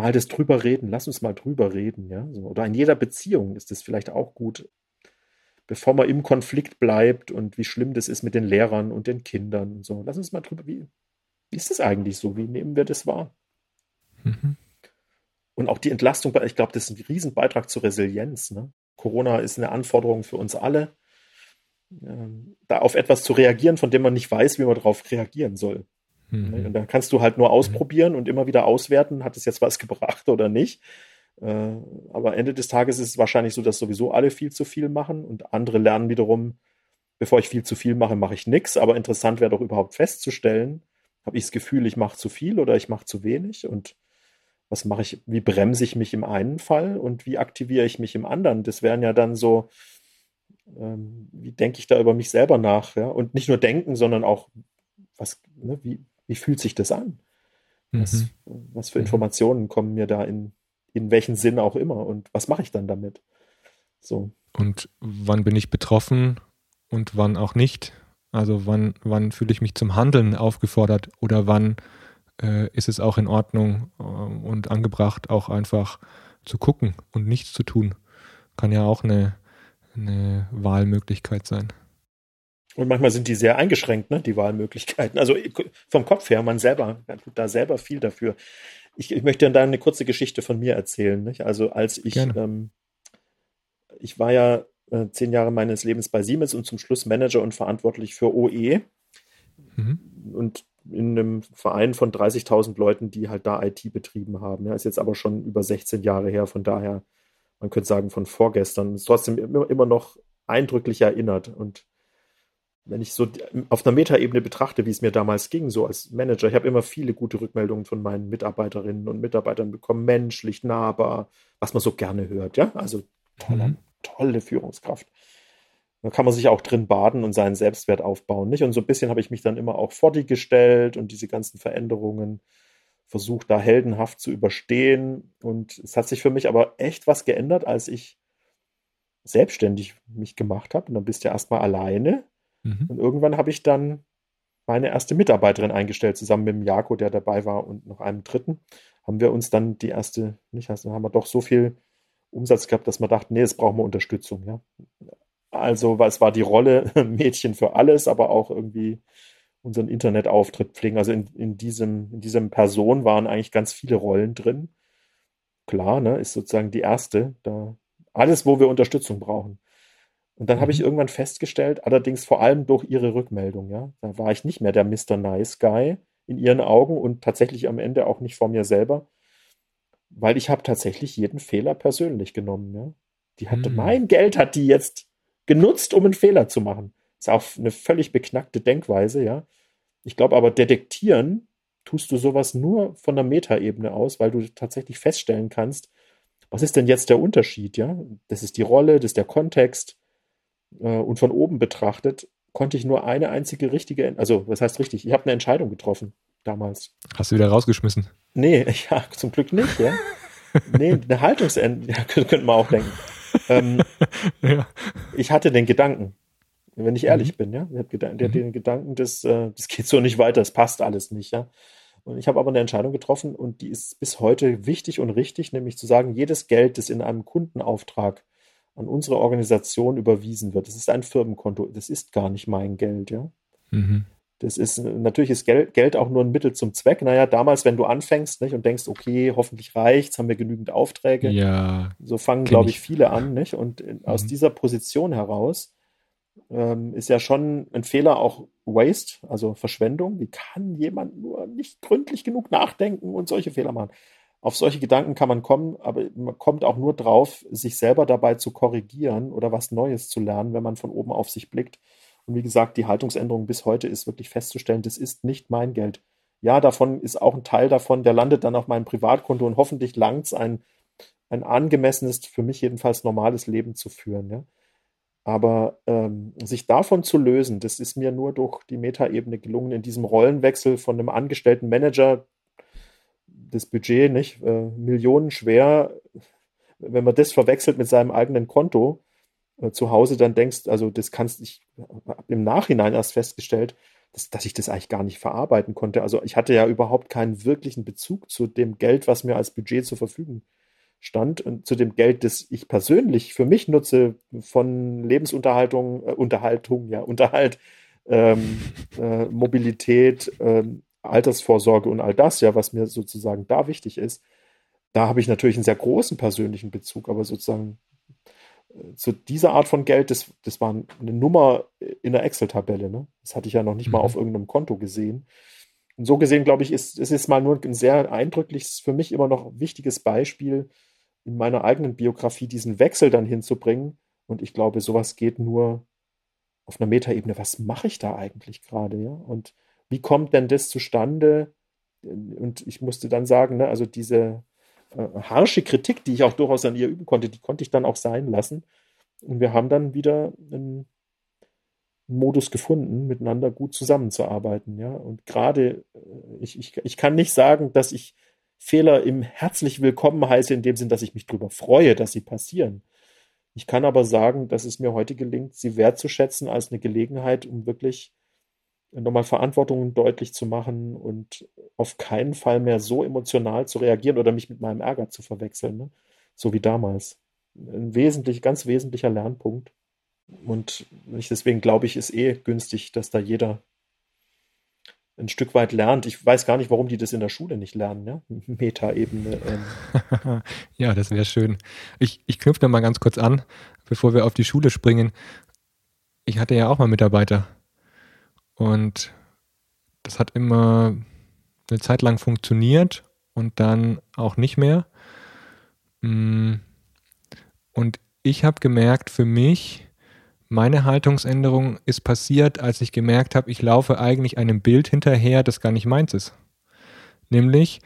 mal das drüber reden. Lass uns mal drüber reden, ja. So, oder in jeder Beziehung ist das vielleicht auch gut, bevor man im Konflikt bleibt und wie schlimm das ist mit den Lehrern und den Kindern und so. Lass uns mal drüber, wie, wie ist das eigentlich so? Wie nehmen wir das wahr? Mhm. Und auch die Entlastung, ich glaube, das ist ein Riesenbeitrag zur Resilienz. Ne? Corona ist eine Anforderung für uns alle, ähm, da auf etwas zu reagieren, von dem man nicht weiß, wie man darauf reagieren soll. Mhm. Und dann kannst du halt nur ausprobieren und immer wieder auswerten, hat es jetzt was gebracht oder nicht. Äh, aber Ende des Tages ist es wahrscheinlich so, dass sowieso alle viel zu viel machen und andere lernen wiederum, bevor ich viel zu viel mache, mache ich nichts. Aber interessant wäre doch überhaupt festzustellen, habe ich das Gefühl, ich mache zu viel oder ich mache zu wenig und was mache ich, wie bremse ich mich im einen Fall und wie aktiviere ich mich im anderen? Das wären ja dann so, ähm, wie denke ich da über mich selber nach? Ja? Und nicht nur denken, sondern auch, was, ne, wie, wie fühlt sich das an? Was, mhm. was für mhm. Informationen kommen mir da in, in welchen Sinn auch immer und was mache ich dann damit? So. Und wann bin ich betroffen und wann auch nicht? Also wann, wann fühle ich mich zum Handeln aufgefordert oder wann äh, ist es auch in Ordnung äh, und angebracht, auch einfach zu gucken und nichts zu tun. Kann ja auch eine, eine Wahlmöglichkeit sein. Und manchmal sind die sehr eingeschränkt, ne, die Wahlmöglichkeiten. Also vom Kopf her, man selber, man tut da selber viel dafür. Ich, ich möchte dann eine kurze Geschichte von mir erzählen. Nicht? Also als ich, ähm, ich war ja äh, zehn Jahre meines Lebens bei Siemens und zum Schluss Manager und verantwortlich für OE. Mhm. Und in einem Verein von 30.000 Leuten, die halt da IT betrieben haben. Ja, ist jetzt aber schon über 16 Jahre her, von daher, man könnte sagen, von vorgestern. Ist trotzdem immer, immer noch eindrücklich erinnert. Und wenn ich so auf einer Metaebene betrachte, wie es mir damals ging, so als Manager, ich habe immer viele gute Rückmeldungen von meinen Mitarbeiterinnen und Mitarbeitern bekommen, menschlich, nahbar, was man so gerne hört, ja, also tolle, mhm. tolle Führungskraft. Da kann man sich auch drin baden und seinen Selbstwert aufbauen, nicht? Und so ein bisschen habe ich mich dann immer auch vor die gestellt und diese ganzen Veränderungen versucht, da heldenhaft zu überstehen. Und es hat sich für mich aber echt was geändert, als ich selbstständig mich gemacht habe. Und dann bist du ja erstmal alleine. Mhm. Und irgendwann habe ich dann meine erste Mitarbeiterin eingestellt, zusammen mit dem Jako, der dabei war, und noch einem dritten. Haben wir uns dann die erste, nicht, also haben wir doch so viel Umsatz gehabt, dass wir dachten, nee, jetzt brauchen wir Unterstützung. Ja. Also, es war die Rolle Mädchen für alles, aber auch irgendwie unseren Internetauftritt pflegen. Also in, in, diesem, in diesem Person waren eigentlich ganz viele Rollen drin. Klar, ne, ist sozusagen die erste. Da alles, wo wir Unterstützung brauchen. Und dann mhm. habe ich mhm. irgendwann festgestellt, allerdings vor allem durch ihre Rückmeldung, ja, da war ich nicht mehr der Mr. Nice Guy in ihren Augen und tatsächlich am Ende auch nicht vor mir selber, weil ich habe tatsächlich jeden Fehler persönlich genommen, ja. Die hatte, mhm. mein Geld hat die jetzt genutzt, um einen Fehler zu machen. Ist auch eine völlig beknackte Denkweise, ja. Ich glaube aber, detektieren tust du sowas nur von der Metaebene aus, weil du tatsächlich feststellen kannst, was ist denn jetzt der Unterschied, ja? Das ist die Rolle, das ist der Kontext. Äh, und von oben betrachtet konnte ich nur eine einzige richtige, also was heißt richtig? Ich habe eine Entscheidung getroffen damals. Hast du wieder rausgeschmissen? Nee, ja, zum Glück nicht, ja. nee, eine Haltungsänderung, ja, könnte man auch denken ähm, ja. Ich hatte den Gedanken, wenn ich ehrlich mhm. bin, ja, ich Gedan mhm. den Gedanken, das, äh, das geht so nicht weiter, das passt alles nicht, ja. Und ich habe aber eine Entscheidung getroffen und die ist bis heute wichtig und richtig, nämlich zu sagen, jedes Geld, das in einem Kundenauftrag an unsere Organisation überwiesen wird. Das ist ein Firmenkonto. Das ist gar nicht mein Geld, ja. Mhm. Das ist natürlich ist Geld, Geld auch nur ein Mittel zum Zweck. Naja, damals, wenn du anfängst nicht, und denkst, okay, hoffentlich reicht's, haben wir genügend Aufträge. Ja. So fangen, glaube ich, ich, viele an, nicht? Und mhm. aus dieser Position heraus ähm, ist ja schon ein Fehler auch Waste, also Verschwendung. Wie kann jemand nur nicht gründlich genug nachdenken und solche Fehler machen? Auf solche Gedanken kann man kommen, aber man kommt auch nur drauf, sich selber dabei zu korrigieren oder was Neues zu lernen, wenn man von oben auf sich blickt. Und wie gesagt, die Haltungsänderung bis heute ist wirklich festzustellen, das ist nicht mein Geld. Ja, davon ist auch ein Teil davon, der landet dann auf meinem Privatkonto und hoffentlich langt es ein, ein angemessenes, für mich jedenfalls normales Leben zu führen. Ja. Aber ähm, sich davon zu lösen, das ist mir nur durch die Metaebene gelungen, in diesem Rollenwechsel von einem angestellten Manager, das Budget nicht, äh, Millionen wenn man das verwechselt mit seinem eigenen Konto äh, zu Hause, dann denkst, also das kannst ich im Nachhinein erst festgestellt, dass, dass ich das eigentlich gar nicht verarbeiten konnte. Also ich hatte ja überhaupt keinen wirklichen Bezug zu dem Geld, was mir als Budget zur Verfügung stand und zu dem Geld, das ich persönlich für mich nutze, von Lebensunterhaltung, äh, Unterhaltung, ja, Unterhalt, ähm, äh, Mobilität, ähm, Altersvorsorge und all das, ja, was mir sozusagen da wichtig ist, da habe ich natürlich einen sehr großen persönlichen Bezug, aber sozusagen äh, zu dieser Art von Geld, das, das war eine Nummer in der Excel-Tabelle. Ne? Das hatte ich ja noch nicht mhm. mal auf irgendeinem Konto gesehen. Und so gesehen, glaube ich, ist es ist mal nur ein sehr eindrückliches, für mich immer noch wichtiges Beispiel in meiner eigenen Biografie, diesen Wechsel dann hinzubringen. Und ich glaube, sowas geht nur auf einer Metaebene. Was mache ich da eigentlich gerade? Ja? Und wie kommt denn das zustande? Und ich musste dann sagen, ne, also diese äh, harsche Kritik, die ich auch durchaus an ihr üben konnte, die konnte ich dann auch sein lassen. Und wir haben dann wieder einen Modus gefunden, miteinander gut zusammenzuarbeiten. Ja? Und gerade, äh, ich, ich, ich kann nicht sagen, dass ich Fehler im herzlich willkommen heiße, in dem Sinn, dass ich mich darüber freue, dass sie passieren. Ich kann aber sagen, dass es mir heute gelingt, sie wertzuschätzen als eine Gelegenheit, um wirklich nochmal Verantwortung deutlich zu machen und auf keinen Fall mehr so emotional zu reagieren oder mich mit meinem Ärger zu verwechseln, ne? so wie damals. Ein wesentlich, ganz wesentlicher Lernpunkt. Und deswegen glaube ich, ist eh günstig, dass da jeder ein Stück weit lernt. Ich weiß gar nicht, warum die das in der Schule nicht lernen, ja? Meta-Ebene. Ähm. ja, das wäre schön. Ich, ich knüpfe da mal ganz kurz an, bevor wir auf die Schule springen. Ich hatte ja auch mal Mitarbeiter und das hat immer eine Zeit lang funktioniert und dann auch nicht mehr. Mm. Und ich habe gemerkt, für mich, meine Haltungsänderung ist passiert, als ich gemerkt habe, ich laufe eigentlich einem Bild hinterher, das gar nicht meins ist. Nämlich,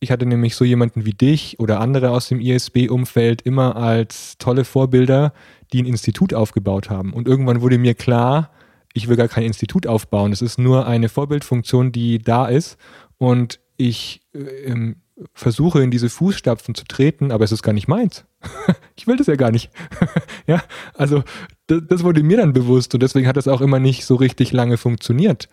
ich hatte nämlich so jemanden wie dich oder andere aus dem ISB-Umfeld immer als tolle Vorbilder, die ein Institut aufgebaut haben. Und irgendwann wurde mir klar, ich will gar kein Institut aufbauen. Es ist nur eine Vorbildfunktion, die da ist. Und ich äh, ähm, versuche in diese Fußstapfen zu treten, aber es ist gar nicht meins. ich will das ja gar nicht. ja, also das, das, wurde mir dann bewusst und deswegen hat das auch immer nicht so richtig lange funktioniert.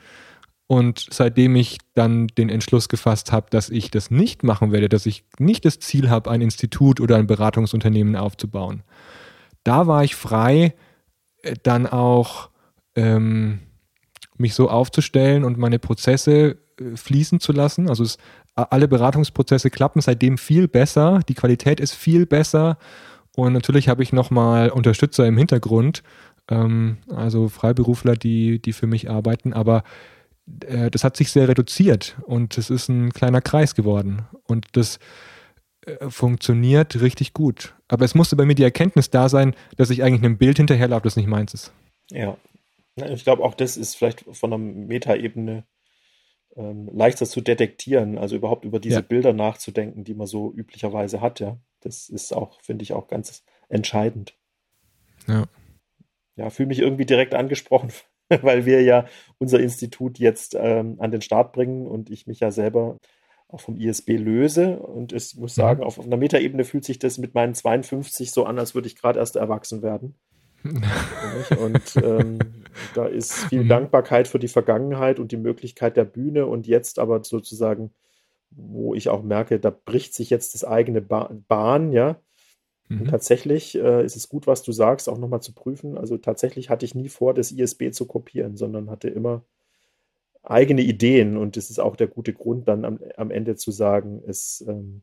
Und seitdem ich dann den Entschluss gefasst habe, dass ich das nicht machen werde, dass ich nicht das Ziel habe, ein Institut oder ein Beratungsunternehmen aufzubauen, da war ich frei, äh, dann auch ähm, mich so aufzustellen und meine Prozesse äh, fließen zu lassen. Also es, alle Beratungsprozesse klappen seitdem viel besser, die Qualität ist viel besser und natürlich habe ich nochmal Unterstützer im Hintergrund, ähm, also Freiberufler, die, die für mich arbeiten, aber äh, das hat sich sehr reduziert und es ist ein kleiner Kreis geworden und das äh, funktioniert richtig gut. Aber es musste bei mir die Erkenntnis da sein, dass ich eigentlich einem Bild hinterherlaufe, das nicht meins ist. Ja, ich glaube, auch das ist vielleicht von der Metaebene ähm, leichter zu detektieren, also überhaupt über diese ja. Bilder nachzudenken, die man so üblicherweise hat, ja. Das ist auch, finde ich, auch ganz entscheidend. Ja. Ja, fühle mich irgendwie direkt angesprochen, weil wir ja unser Institut jetzt ähm, an den Start bringen und ich mich ja selber auch vom ISB löse. Und ich muss mhm. sagen, mhm. auf einer Metaebene fühlt sich das mit meinen 52 so an, als würde ich gerade erst erwachsen werden. Und ähm, da ist viel mhm. Dankbarkeit für die Vergangenheit und die Möglichkeit der Bühne und jetzt aber sozusagen, wo ich auch merke, da bricht sich jetzt das eigene ba Bahn, ja. Mhm. Und tatsächlich äh, ist es gut, was du sagst, auch nochmal zu prüfen. Also tatsächlich hatte ich nie vor, das ISB zu kopieren, sondern hatte immer eigene Ideen und das ist auch der gute Grund, dann am, am Ende zu sagen, es, ähm,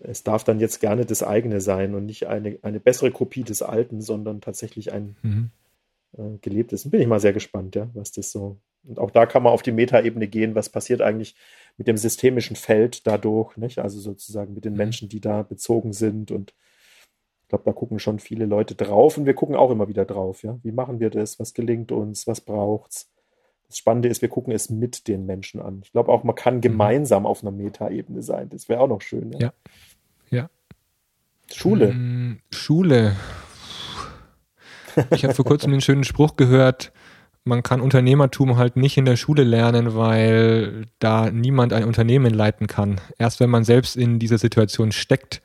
es darf dann jetzt gerne das eigene sein und nicht eine, eine bessere Kopie des Alten, sondern tatsächlich ein mhm. äh, gelebtes. Bin ich mal sehr gespannt, ja, was das so. Und auch da kann man auf die Metaebene gehen, was passiert eigentlich mit dem systemischen Feld dadurch, nicht? Also sozusagen mit den mhm. Menschen, die da bezogen sind und ich glaube, da gucken schon viele Leute drauf und wir gucken auch immer wieder drauf, ja. Wie machen wir das? Was gelingt uns? Was braucht's? Das Spannende ist, wir gucken es mit den Menschen an. Ich glaube auch, man kann mhm. gemeinsam auf einer Metaebene sein. Das wäre auch noch schön. Ja. ja. ja. Schule. Hm, Schule. Ich habe vor kurzem den schönen Spruch gehört, man kann Unternehmertum halt nicht in der Schule lernen, weil da niemand ein Unternehmen leiten kann. Erst wenn man selbst in dieser Situation steckt,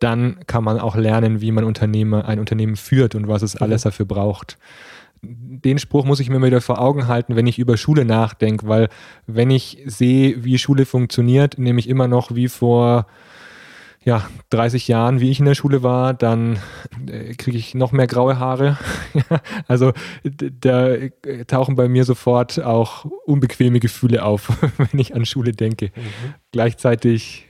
dann kann man auch lernen, wie man Unternehmer, ein Unternehmen führt und was es alles mhm. dafür braucht den Spruch muss ich mir wieder vor Augen halten, wenn ich über Schule nachdenke, weil wenn ich sehe, wie Schule funktioniert, nämlich immer noch wie vor ja, 30 Jahren, wie ich in der Schule war, dann äh, kriege ich noch mehr graue Haare. also da äh, tauchen bei mir sofort auch unbequeme Gefühle auf, wenn ich an Schule denke. Mhm. Gleichzeitig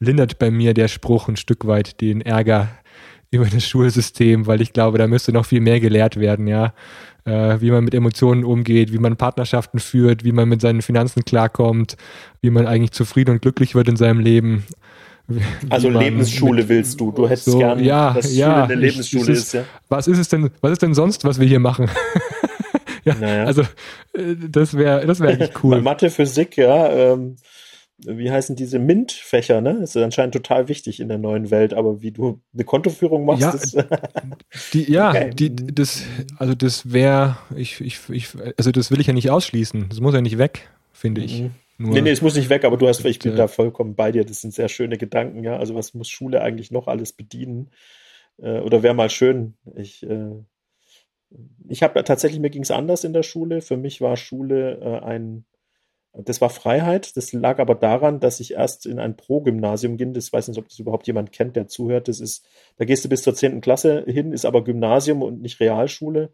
lindert bei mir der Spruch ein Stück weit den Ärger über das Schulsystem, weil ich glaube, da müsste noch viel mehr gelehrt werden, ja äh, wie man mit Emotionen umgeht, wie man Partnerschaften führt, wie man mit seinen Finanzen klarkommt, wie man eigentlich zufrieden und glücklich wird in seinem Leben. Also Lebensschule willst du. Du hättest so, gern, ja, dass ja, Schule eine Lebensschule ist, ist, ja. Was ist es denn, was ist denn sonst, was wir hier machen? ja, naja. Also äh, das wäre das wäre echt cool. Mathe, Physik, ja, ähm, wie heißen diese MINT-Fächer, ne? Ist anscheinend total wichtig in der neuen Welt, aber wie du eine Kontoführung machst, ja, ist die, ja, okay. die, das, also das wäre, ich, ich, ich, also das will ich ja nicht ausschließen. Das muss ja nicht weg, finde ich. Mhm. Nur, nee, nee, es muss nicht weg, aber du hast, ich bin äh, da vollkommen bei dir. Das sind sehr schöne Gedanken, ja. Also was muss Schule eigentlich noch alles bedienen? Äh, oder wäre mal schön. Ich, äh, ich habe tatsächlich, mir ging es anders in der Schule. Für mich war Schule äh, ein das war Freiheit. Das lag aber daran, dass ich erst in ein Pro-Gymnasium ging. Das weiß nicht, ob das überhaupt jemand kennt, der zuhört. Das ist, da gehst du bis zur 10. Klasse hin, ist aber Gymnasium und nicht Realschule.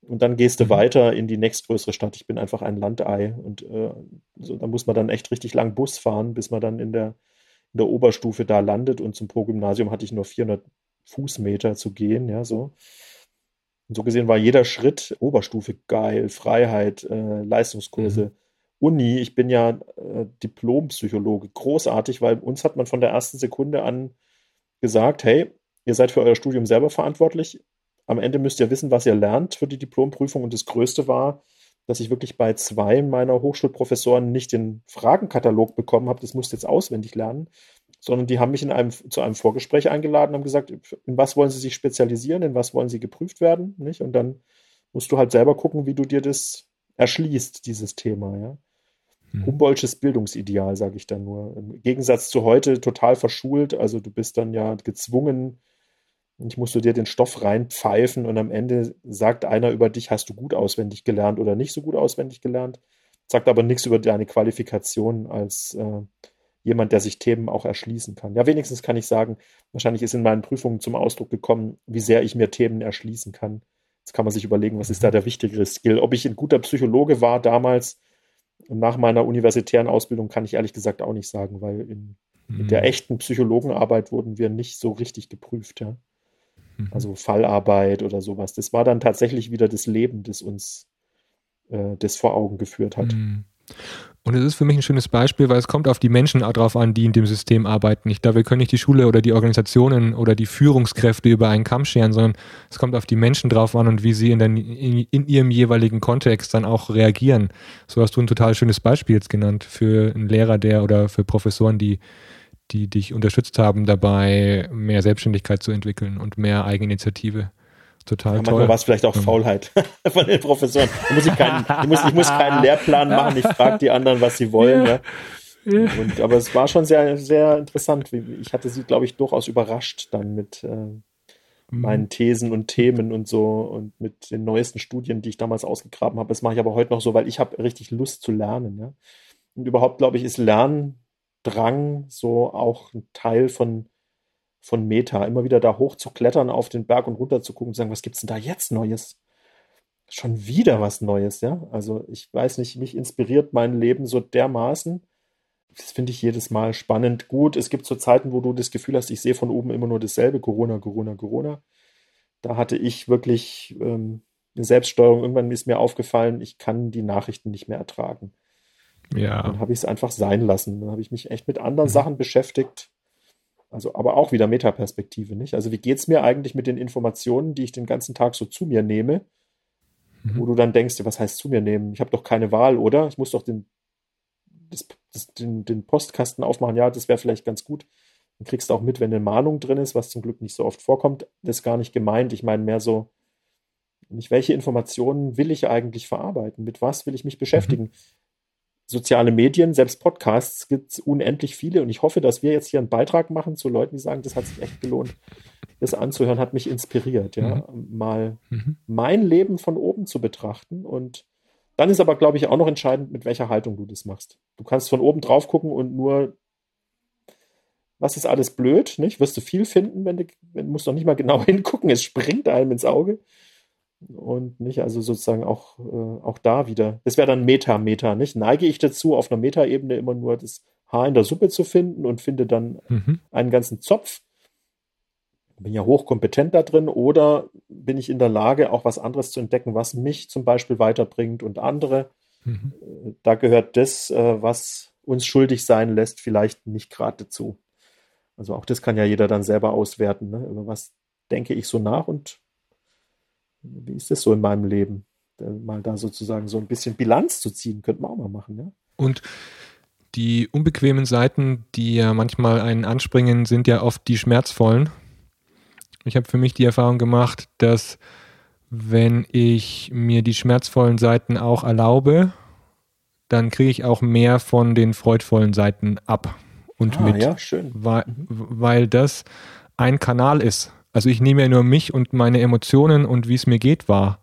Und dann gehst du mhm. weiter in die nächstgrößere Stadt. Ich bin einfach ein Landei. Und äh, so, da muss man dann echt richtig lang Bus fahren, bis man dann in der, in der Oberstufe da landet. Und zum Pro-Gymnasium hatte ich nur 400 Fußmeter zu gehen, ja, so. Und so gesehen war jeder Schritt Oberstufe geil, Freiheit, äh, Leistungskurse. Mhm Uni, ich bin ja äh, Diplompsychologe, großartig, weil uns hat man von der ersten Sekunde an gesagt, hey, ihr seid für euer Studium selber verantwortlich. Am Ende müsst ihr wissen, was ihr lernt für die Diplomprüfung. Und das Größte war, dass ich wirklich bei zwei meiner Hochschulprofessoren nicht den Fragenkatalog bekommen habe, das musst du jetzt auswendig lernen, sondern die haben mich in einem, zu einem Vorgespräch eingeladen, haben gesagt, in was wollen sie sich spezialisieren, in was wollen sie geprüft werden, nicht? Und dann musst du halt selber gucken, wie du dir das erschließt, dieses Thema, ja. Mhm. Humboldtsches Bildungsideal, sage ich dann nur. Im Gegensatz zu heute total verschult. Also du bist dann ja gezwungen, ich musst du dir den Stoff reinpfeifen und am Ende sagt einer über dich, hast du gut auswendig gelernt oder nicht so gut auswendig gelernt, sagt aber nichts über deine Qualifikation als äh, jemand, der sich Themen auch erschließen kann. Ja, wenigstens kann ich sagen, wahrscheinlich ist in meinen Prüfungen zum Ausdruck gekommen, wie sehr ich mir Themen erschließen kann. Jetzt kann man sich überlegen, was ist da der wichtigere Skill. Ob ich ein guter Psychologe war damals, nach meiner universitären Ausbildung kann ich ehrlich gesagt auch nicht sagen, weil in, mhm. in der echten Psychologenarbeit wurden wir nicht so richtig geprüft, ja. Mhm. Also Fallarbeit oder sowas. Das war dann tatsächlich wieder das Leben, das uns äh, das vor Augen geführt hat. Mhm. Und es ist für mich ein schönes Beispiel, weil es kommt auf die Menschen drauf an, die in dem System arbeiten. Ich glaube, wir können nicht die Schule oder die Organisationen oder die Führungskräfte über einen Kamm scheren, sondern es kommt auf die Menschen drauf an und wie sie in, den, in, in ihrem jeweiligen Kontext dann auch reagieren. So hast du ein total schönes Beispiel jetzt genannt für einen Lehrer, der oder für Professoren, die, die dich unterstützt haben, dabei mehr Selbstständigkeit zu entwickeln und mehr Eigeninitiative total ja, manchmal war es vielleicht auch Faulheit von den Professoren. Da muss ich, keinen, ich, muss, ich muss keinen Lehrplan machen, ich frage die anderen, was sie wollen. Ja. Ja. Und, aber es war schon sehr, sehr interessant. Ich hatte sie, glaube ich, durchaus überrascht dann mit äh, mhm. meinen Thesen und Themen und so und mit den neuesten Studien, die ich damals ausgegraben habe. Das mache ich aber heute noch so, weil ich habe richtig Lust zu lernen. Ja? Und überhaupt, glaube ich, ist Lerndrang so auch ein Teil von von Meta, immer wieder da hoch zu klettern, auf den Berg und runter zu gucken und sagen, was gibt's denn da jetzt Neues? Schon wieder was Neues, ja? Also ich weiß nicht, mich inspiriert mein Leben so dermaßen. Das finde ich jedes Mal spannend. Gut, es gibt so Zeiten, wo du das Gefühl hast, ich sehe von oben immer nur dasselbe, Corona, Corona, Corona. Da hatte ich wirklich ähm, eine Selbststeuerung. Irgendwann ist mir aufgefallen, ich kann die Nachrichten nicht mehr ertragen. Ja. Dann habe ich es einfach sein lassen. Dann habe ich mich echt mit anderen mhm. Sachen beschäftigt. Also, aber auch wieder Metaperspektive, nicht? Also, wie geht es mir eigentlich mit den Informationen, die ich den ganzen Tag so zu mir nehme? Mhm. Wo du dann denkst, was heißt zu mir nehmen? Ich habe doch keine Wahl, oder? Ich muss doch den, das, das, den, den Postkasten aufmachen. Ja, das wäre vielleicht ganz gut. Dann kriegst du auch mit, wenn eine Mahnung drin ist, was zum Glück nicht so oft vorkommt. Das ist gar nicht gemeint. Ich meine mehr so, nicht welche Informationen will ich eigentlich verarbeiten? Mit was will ich mich beschäftigen? Mhm soziale Medien, selbst Podcasts gibt es unendlich viele und ich hoffe, dass wir jetzt hier einen Beitrag machen zu Leuten, die sagen, das hat sich echt gelohnt, das anzuhören, hat mich inspiriert, ja, mhm. mal mhm. mein Leben von oben zu betrachten und dann ist aber, glaube ich, auch noch entscheidend, mit welcher Haltung du das machst. Du kannst von oben drauf gucken und nur, was ist alles blöd, nicht? Wirst du viel finden, wenn du, wenn, musst doch nicht mal genau hingucken, es springt einem ins Auge und nicht, also sozusagen auch, äh, auch da wieder. Das wäre dann Meta-Meta, nicht? Neige ich dazu, auf einer Meta-Ebene immer nur das Haar in der Suppe zu finden und finde dann mhm. einen ganzen Zopf? Bin ja hochkompetent da drin oder bin ich in der Lage, auch was anderes zu entdecken, was mich zum Beispiel weiterbringt und andere? Mhm. Äh, da gehört das, äh, was uns schuldig sein lässt, vielleicht nicht gerade dazu. Also auch das kann ja jeder dann selber auswerten. Ne? Über was denke ich so nach und wie ist das so in meinem Leben? Mal da sozusagen so ein bisschen Bilanz zu ziehen, könnte man auch mal machen, ja. Und die unbequemen Seiten, die ja manchmal einen anspringen, sind ja oft die schmerzvollen. Ich habe für mich die Erfahrung gemacht, dass wenn ich mir die schmerzvollen Seiten auch erlaube, dann kriege ich auch mehr von den freudvollen Seiten ab und ah, mit. Ja, schön. Weil, mhm. weil das ein Kanal ist. Also ich nehme ja nur mich und meine Emotionen und wie es mir geht wahr.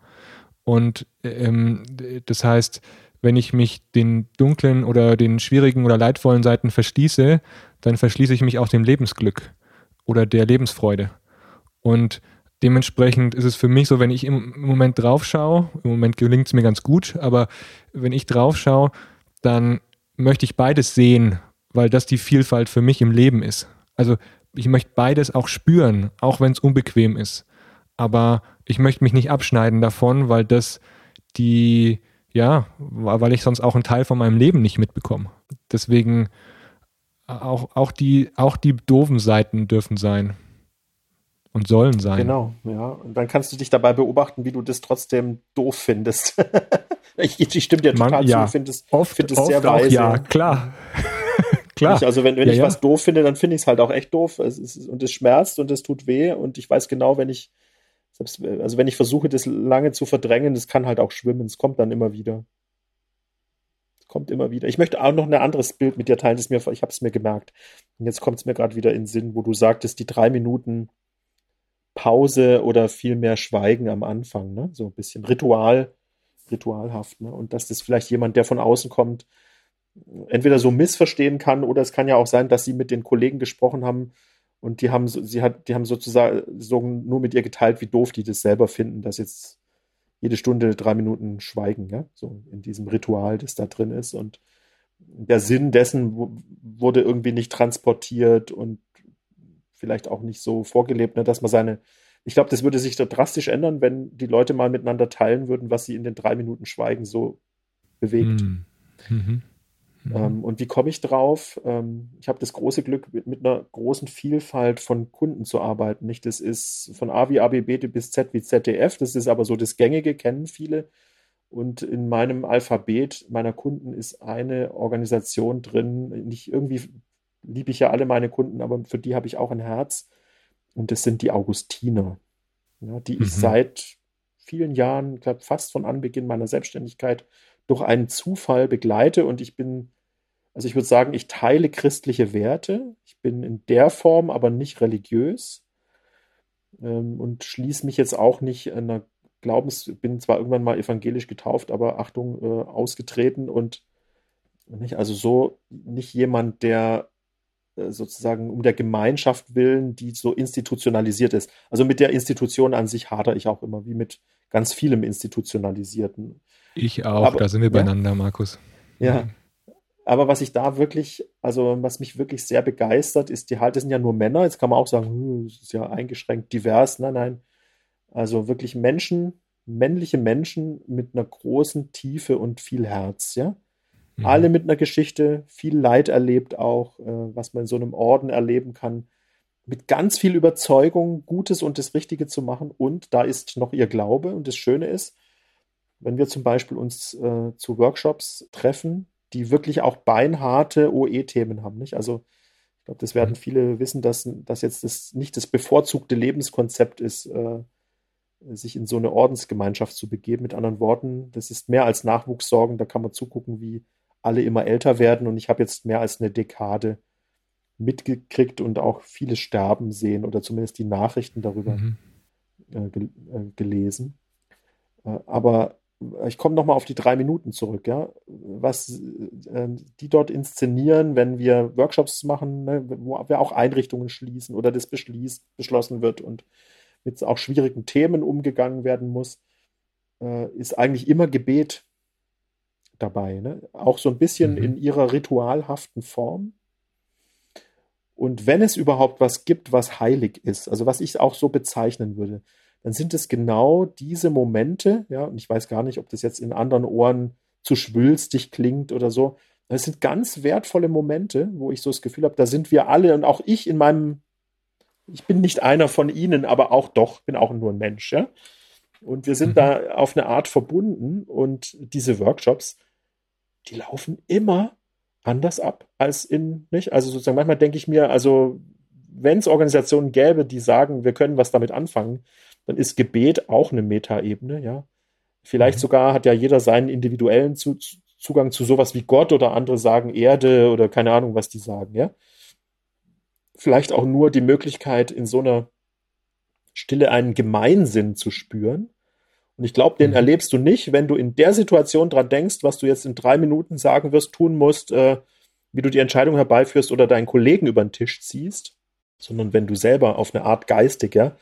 Und ähm, das heißt, wenn ich mich den dunklen oder den schwierigen oder leidvollen Seiten verschließe, dann verschließe ich mich auch dem Lebensglück oder der Lebensfreude. Und dementsprechend ist es für mich so, wenn ich im Moment drauf schaue, im Moment gelingt es mir ganz gut, aber wenn ich drauf schaue, dann möchte ich beides sehen, weil das die Vielfalt für mich im Leben ist. Also ich möchte beides auch spüren, auch wenn es unbequem ist. Aber ich möchte mich nicht abschneiden davon, weil das die, ja, weil ich sonst auch einen Teil von meinem Leben nicht mitbekomme. Deswegen auch, auch, die, auch die doofen Seiten dürfen sein und sollen sein. Genau, ja. Und dann kannst du dich dabei beobachten, wie du das trotzdem doof findest. ich, ich stimme dir total Man, ja, zu, finde es, oft, find es sehr weise. Ja, klar. Klar. also wenn, wenn ja, ich ja. was doof finde, dann finde ich es halt auch echt doof. Es ist, und es schmerzt und es tut weh. Und ich weiß genau, wenn ich, selbst, also wenn ich versuche, das lange zu verdrängen, das kann halt auch schwimmen. Es kommt dann immer wieder. Es kommt immer wieder. Ich möchte auch noch ein anderes Bild mit dir teilen, das mir, ich habe es mir gemerkt. Und jetzt kommt es mir gerade wieder in den Sinn, wo du sagtest, die drei Minuten Pause oder viel mehr Schweigen am Anfang, ne? So ein bisschen Ritual, ritualhaft, ne? Und dass das vielleicht jemand, der von außen kommt, entweder so missverstehen kann oder es kann ja auch sein, dass sie mit den Kollegen gesprochen haben und die haben, sie hat, die haben sozusagen nur mit ihr geteilt, wie doof die das selber finden, dass jetzt jede Stunde drei Minuten schweigen, ja, so in diesem Ritual, das da drin ist und der Sinn dessen wurde irgendwie nicht transportiert und vielleicht auch nicht so vorgelebt, ne, dass man seine, ich glaube, das würde sich da drastisch ändern, wenn die Leute mal miteinander teilen würden, was sie in den drei Minuten Schweigen so bewegt. Mhm. Mhm. Ähm, und wie komme ich drauf? Ähm, ich habe das große Glück, mit, mit, einer großen Vielfalt von Kunden zu arbeiten. Nicht, das ist von A wie ABB bis Z wie ZDF. Das ist aber so das Gängige, kennen viele. Und in meinem Alphabet meiner Kunden ist eine Organisation drin. Nicht irgendwie liebe ich ja alle meine Kunden, aber für die habe ich auch ein Herz. Und das sind die Augustiner, ja, die mhm. ich seit vielen Jahren, ich glaube fast von Anbeginn meiner Selbstständigkeit, durch einen Zufall begleite. Und ich bin also ich würde sagen, ich teile christliche Werte. Ich bin in der Form aber nicht religiös ähm, und schließe mich jetzt auch nicht einer Glaubens, bin zwar irgendwann mal evangelisch getauft, aber Achtung, äh, ausgetreten und nicht, also so nicht jemand, der äh, sozusagen um der Gemeinschaft willen, die so institutionalisiert ist. Also mit der Institution an sich hadere ich auch immer, wie mit ganz vielem Institutionalisierten. Ich auch, Aber, da sind wir beieinander, ja, Markus. Ja. Aber was ich da wirklich, also was mich wirklich sehr begeistert, ist die halt, das sind ja nur Männer. Jetzt kann man auch sagen, hm, das ist ja eingeschränkt divers. Nein, nein. Also wirklich Menschen, männliche Menschen mit einer großen Tiefe und viel Herz, ja. Mhm. Alle mit einer Geschichte, viel Leid erlebt auch, äh, was man in so einem Orden erleben kann. Mit ganz viel Überzeugung, Gutes und das Richtige zu machen. Und da ist noch ihr Glaube. Und das Schöne ist, wenn wir zum Beispiel uns äh, zu Workshops treffen, die wirklich auch beinharte OE-Themen haben, nicht? Also ich glaube, das werden mhm. viele wissen, dass, dass jetzt das nicht das bevorzugte Lebenskonzept ist, äh, sich in so eine Ordensgemeinschaft zu begeben. Mit anderen Worten, das ist mehr als Nachwuchssorgen. Da kann man zugucken, wie alle immer älter werden. Und ich habe jetzt mehr als eine Dekade mitgekriegt und auch viele sterben sehen oder zumindest die Nachrichten darüber mhm. äh, gel äh, gelesen. Äh, aber ich komme nochmal auf die drei Minuten zurück, ja. Was äh, die dort inszenieren, wenn wir Workshops machen, ne, wo wir auch Einrichtungen schließen oder das beschließt, beschlossen wird und mit auch schwierigen Themen umgegangen werden muss, äh, ist eigentlich immer Gebet dabei. Ne? Auch so ein bisschen mhm. in ihrer ritualhaften Form. Und wenn es überhaupt was gibt, was heilig ist, also was ich auch so bezeichnen würde, dann sind es genau diese Momente, ja, und ich weiß gar nicht, ob das jetzt in anderen Ohren zu schwülstig klingt oder so. Es sind ganz wertvolle Momente, wo ich so das Gefühl habe, da sind wir alle und auch ich in meinem ich bin nicht einer von ihnen, aber auch doch, bin auch nur ein Mensch, ja. Und wir sind mhm. da auf eine Art verbunden und diese Workshops, die laufen immer anders ab als in, nicht? Also sozusagen, manchmal denke ich mir, also wenn es Organisationen gäbe, die sagen, wir können was damit anfangen, dann ist Gebet auch eine Metaebene, ja. Vielleicht mhm. sogar hat ja jeder seinen individuellen zu, Zugang zu sowas wie Gott oder andere sagen Erde oder keine Ahnung, was die sagen, ja vielleicht auch nur die Möglichkeit, in so einer Stille einen Gemeinsinn zu spüren. Und ich glaube, den mhm. erlebst du nicht, wenn du in der Situation dran denkst, was du jetzt in drei Minuten sagen wirst, tun musst, äh, wie du die Entscheidung herbeiführst oder deinen Kollegen über den Tisch ziehst, sondern wenn du selber auf eine Art geistig, ja,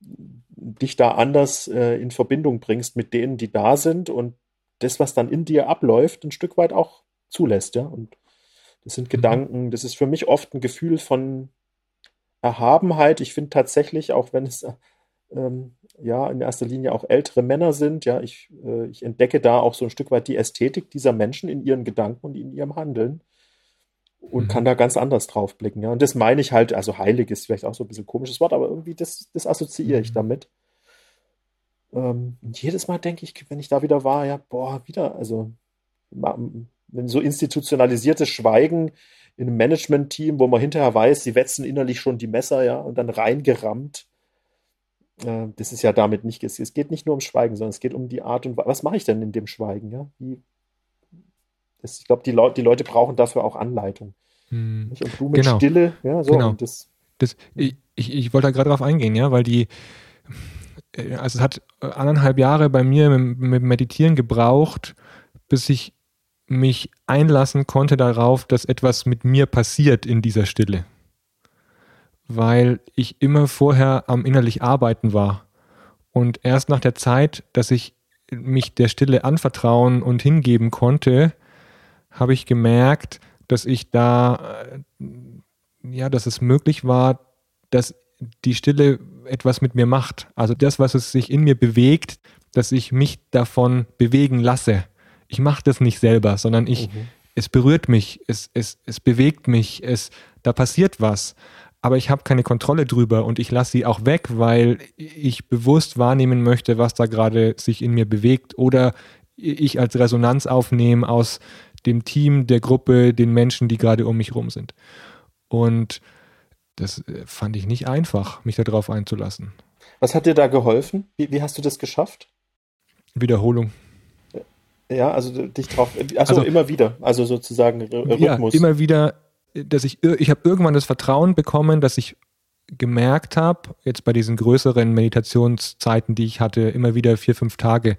dich da anders äh, in Verbindung bringst mit denen, die da sind und das, was dann in dir abläuft, ein Stück weit auch zulässt, ja. Und das sind mhm. Gedanken, das ist für mich oft ein Gefühl von Erhabenheit. Ich finde tatsächlich, auch wenn es ähm, ja in erster Linie auch ältere Männer sind, ja, ich, äh, ich entdecke da auch so ein Stück weit die Ästhetik dieser Menschen in ihren Gedanken und in ihrem Handeln und mhm. kann da ganz anders drauf blicken. Ja. Und das meine ich halt, also heilig ist vielleicht auch so ein bisschen ein komisches Wort, aber irgendwie das, das assoziiere ich mhm. damit. Ähm, und jedes Mal denke ich, wenn ich da wieder war, ja, boah, wieder, also wenn so institutionalisiertes Schweigen in einem Management-Team, wo man hinterher weiß, sie wetzen innerlich schon die Messer, ja, und dann reingerammt. Äh, das ist ja damit nicht, es, geht nicht nur um Schweigen, sondern es geht um die Art und. Was mache ich denn in dem Schweigen, ja? Wie, das, ich glaube, die, Leut, die Leute brauchen dafür auch Anleitung. Hm. Und du mit genau. Stille, ja, so. Genau. Das, das, ich, ich wollte da gerade drauf eingehen, ja, weil die, äh, also es hat anderthalb Jahre bei mir mit, mit Meditieren gebraucht, bis ich mich einlassen konnte darauf, dass etwas mit mir passiert in dieser Stille. Weil ich immer vorher am innerlich Arbeiten war. Und erst nach der Zeit, dass ich mich der Stille anvertrauen und hingeben konnte, habe ich gemerkt, dass ich da, äh, ja, dass es möglich war, dass die Stille etwas mit mir macht. Also das, was es sich in mir bewegt, dass ich mich davon bewegen lasse ich mache das nicht selber, sondern ich, mhm. es berührt mich, es, es, es bewegt mich, es, da passiert was. Aber ich habe keine Kontrolle drüber und ich lasse sie auch weg, weil ich bewusst wahrnehmen möchte, was da gerade sich in mir bewegt oder ich als Resonanz aufnehme aus dem Team, der Gruppe, den Menschen, die gerade um mich rum sind. Und das äh, fand ich nicht einfach, mich darauf einzulassen. Was hat dir da geholfen? Wie, wie hast du das geschafft? Wiederholung. Ja, also dich drauf. Achso, also, immer wieder. Also sozusagen Rhythmus. Ja, immer wieder, dass ich, ich habe irgendwann das Vertrauen bekommen, dass ich gemerkt habe, jetzt bei diesen größeren Meditationszeiten, die ich hatte, immer wieder vier, fünf Tage,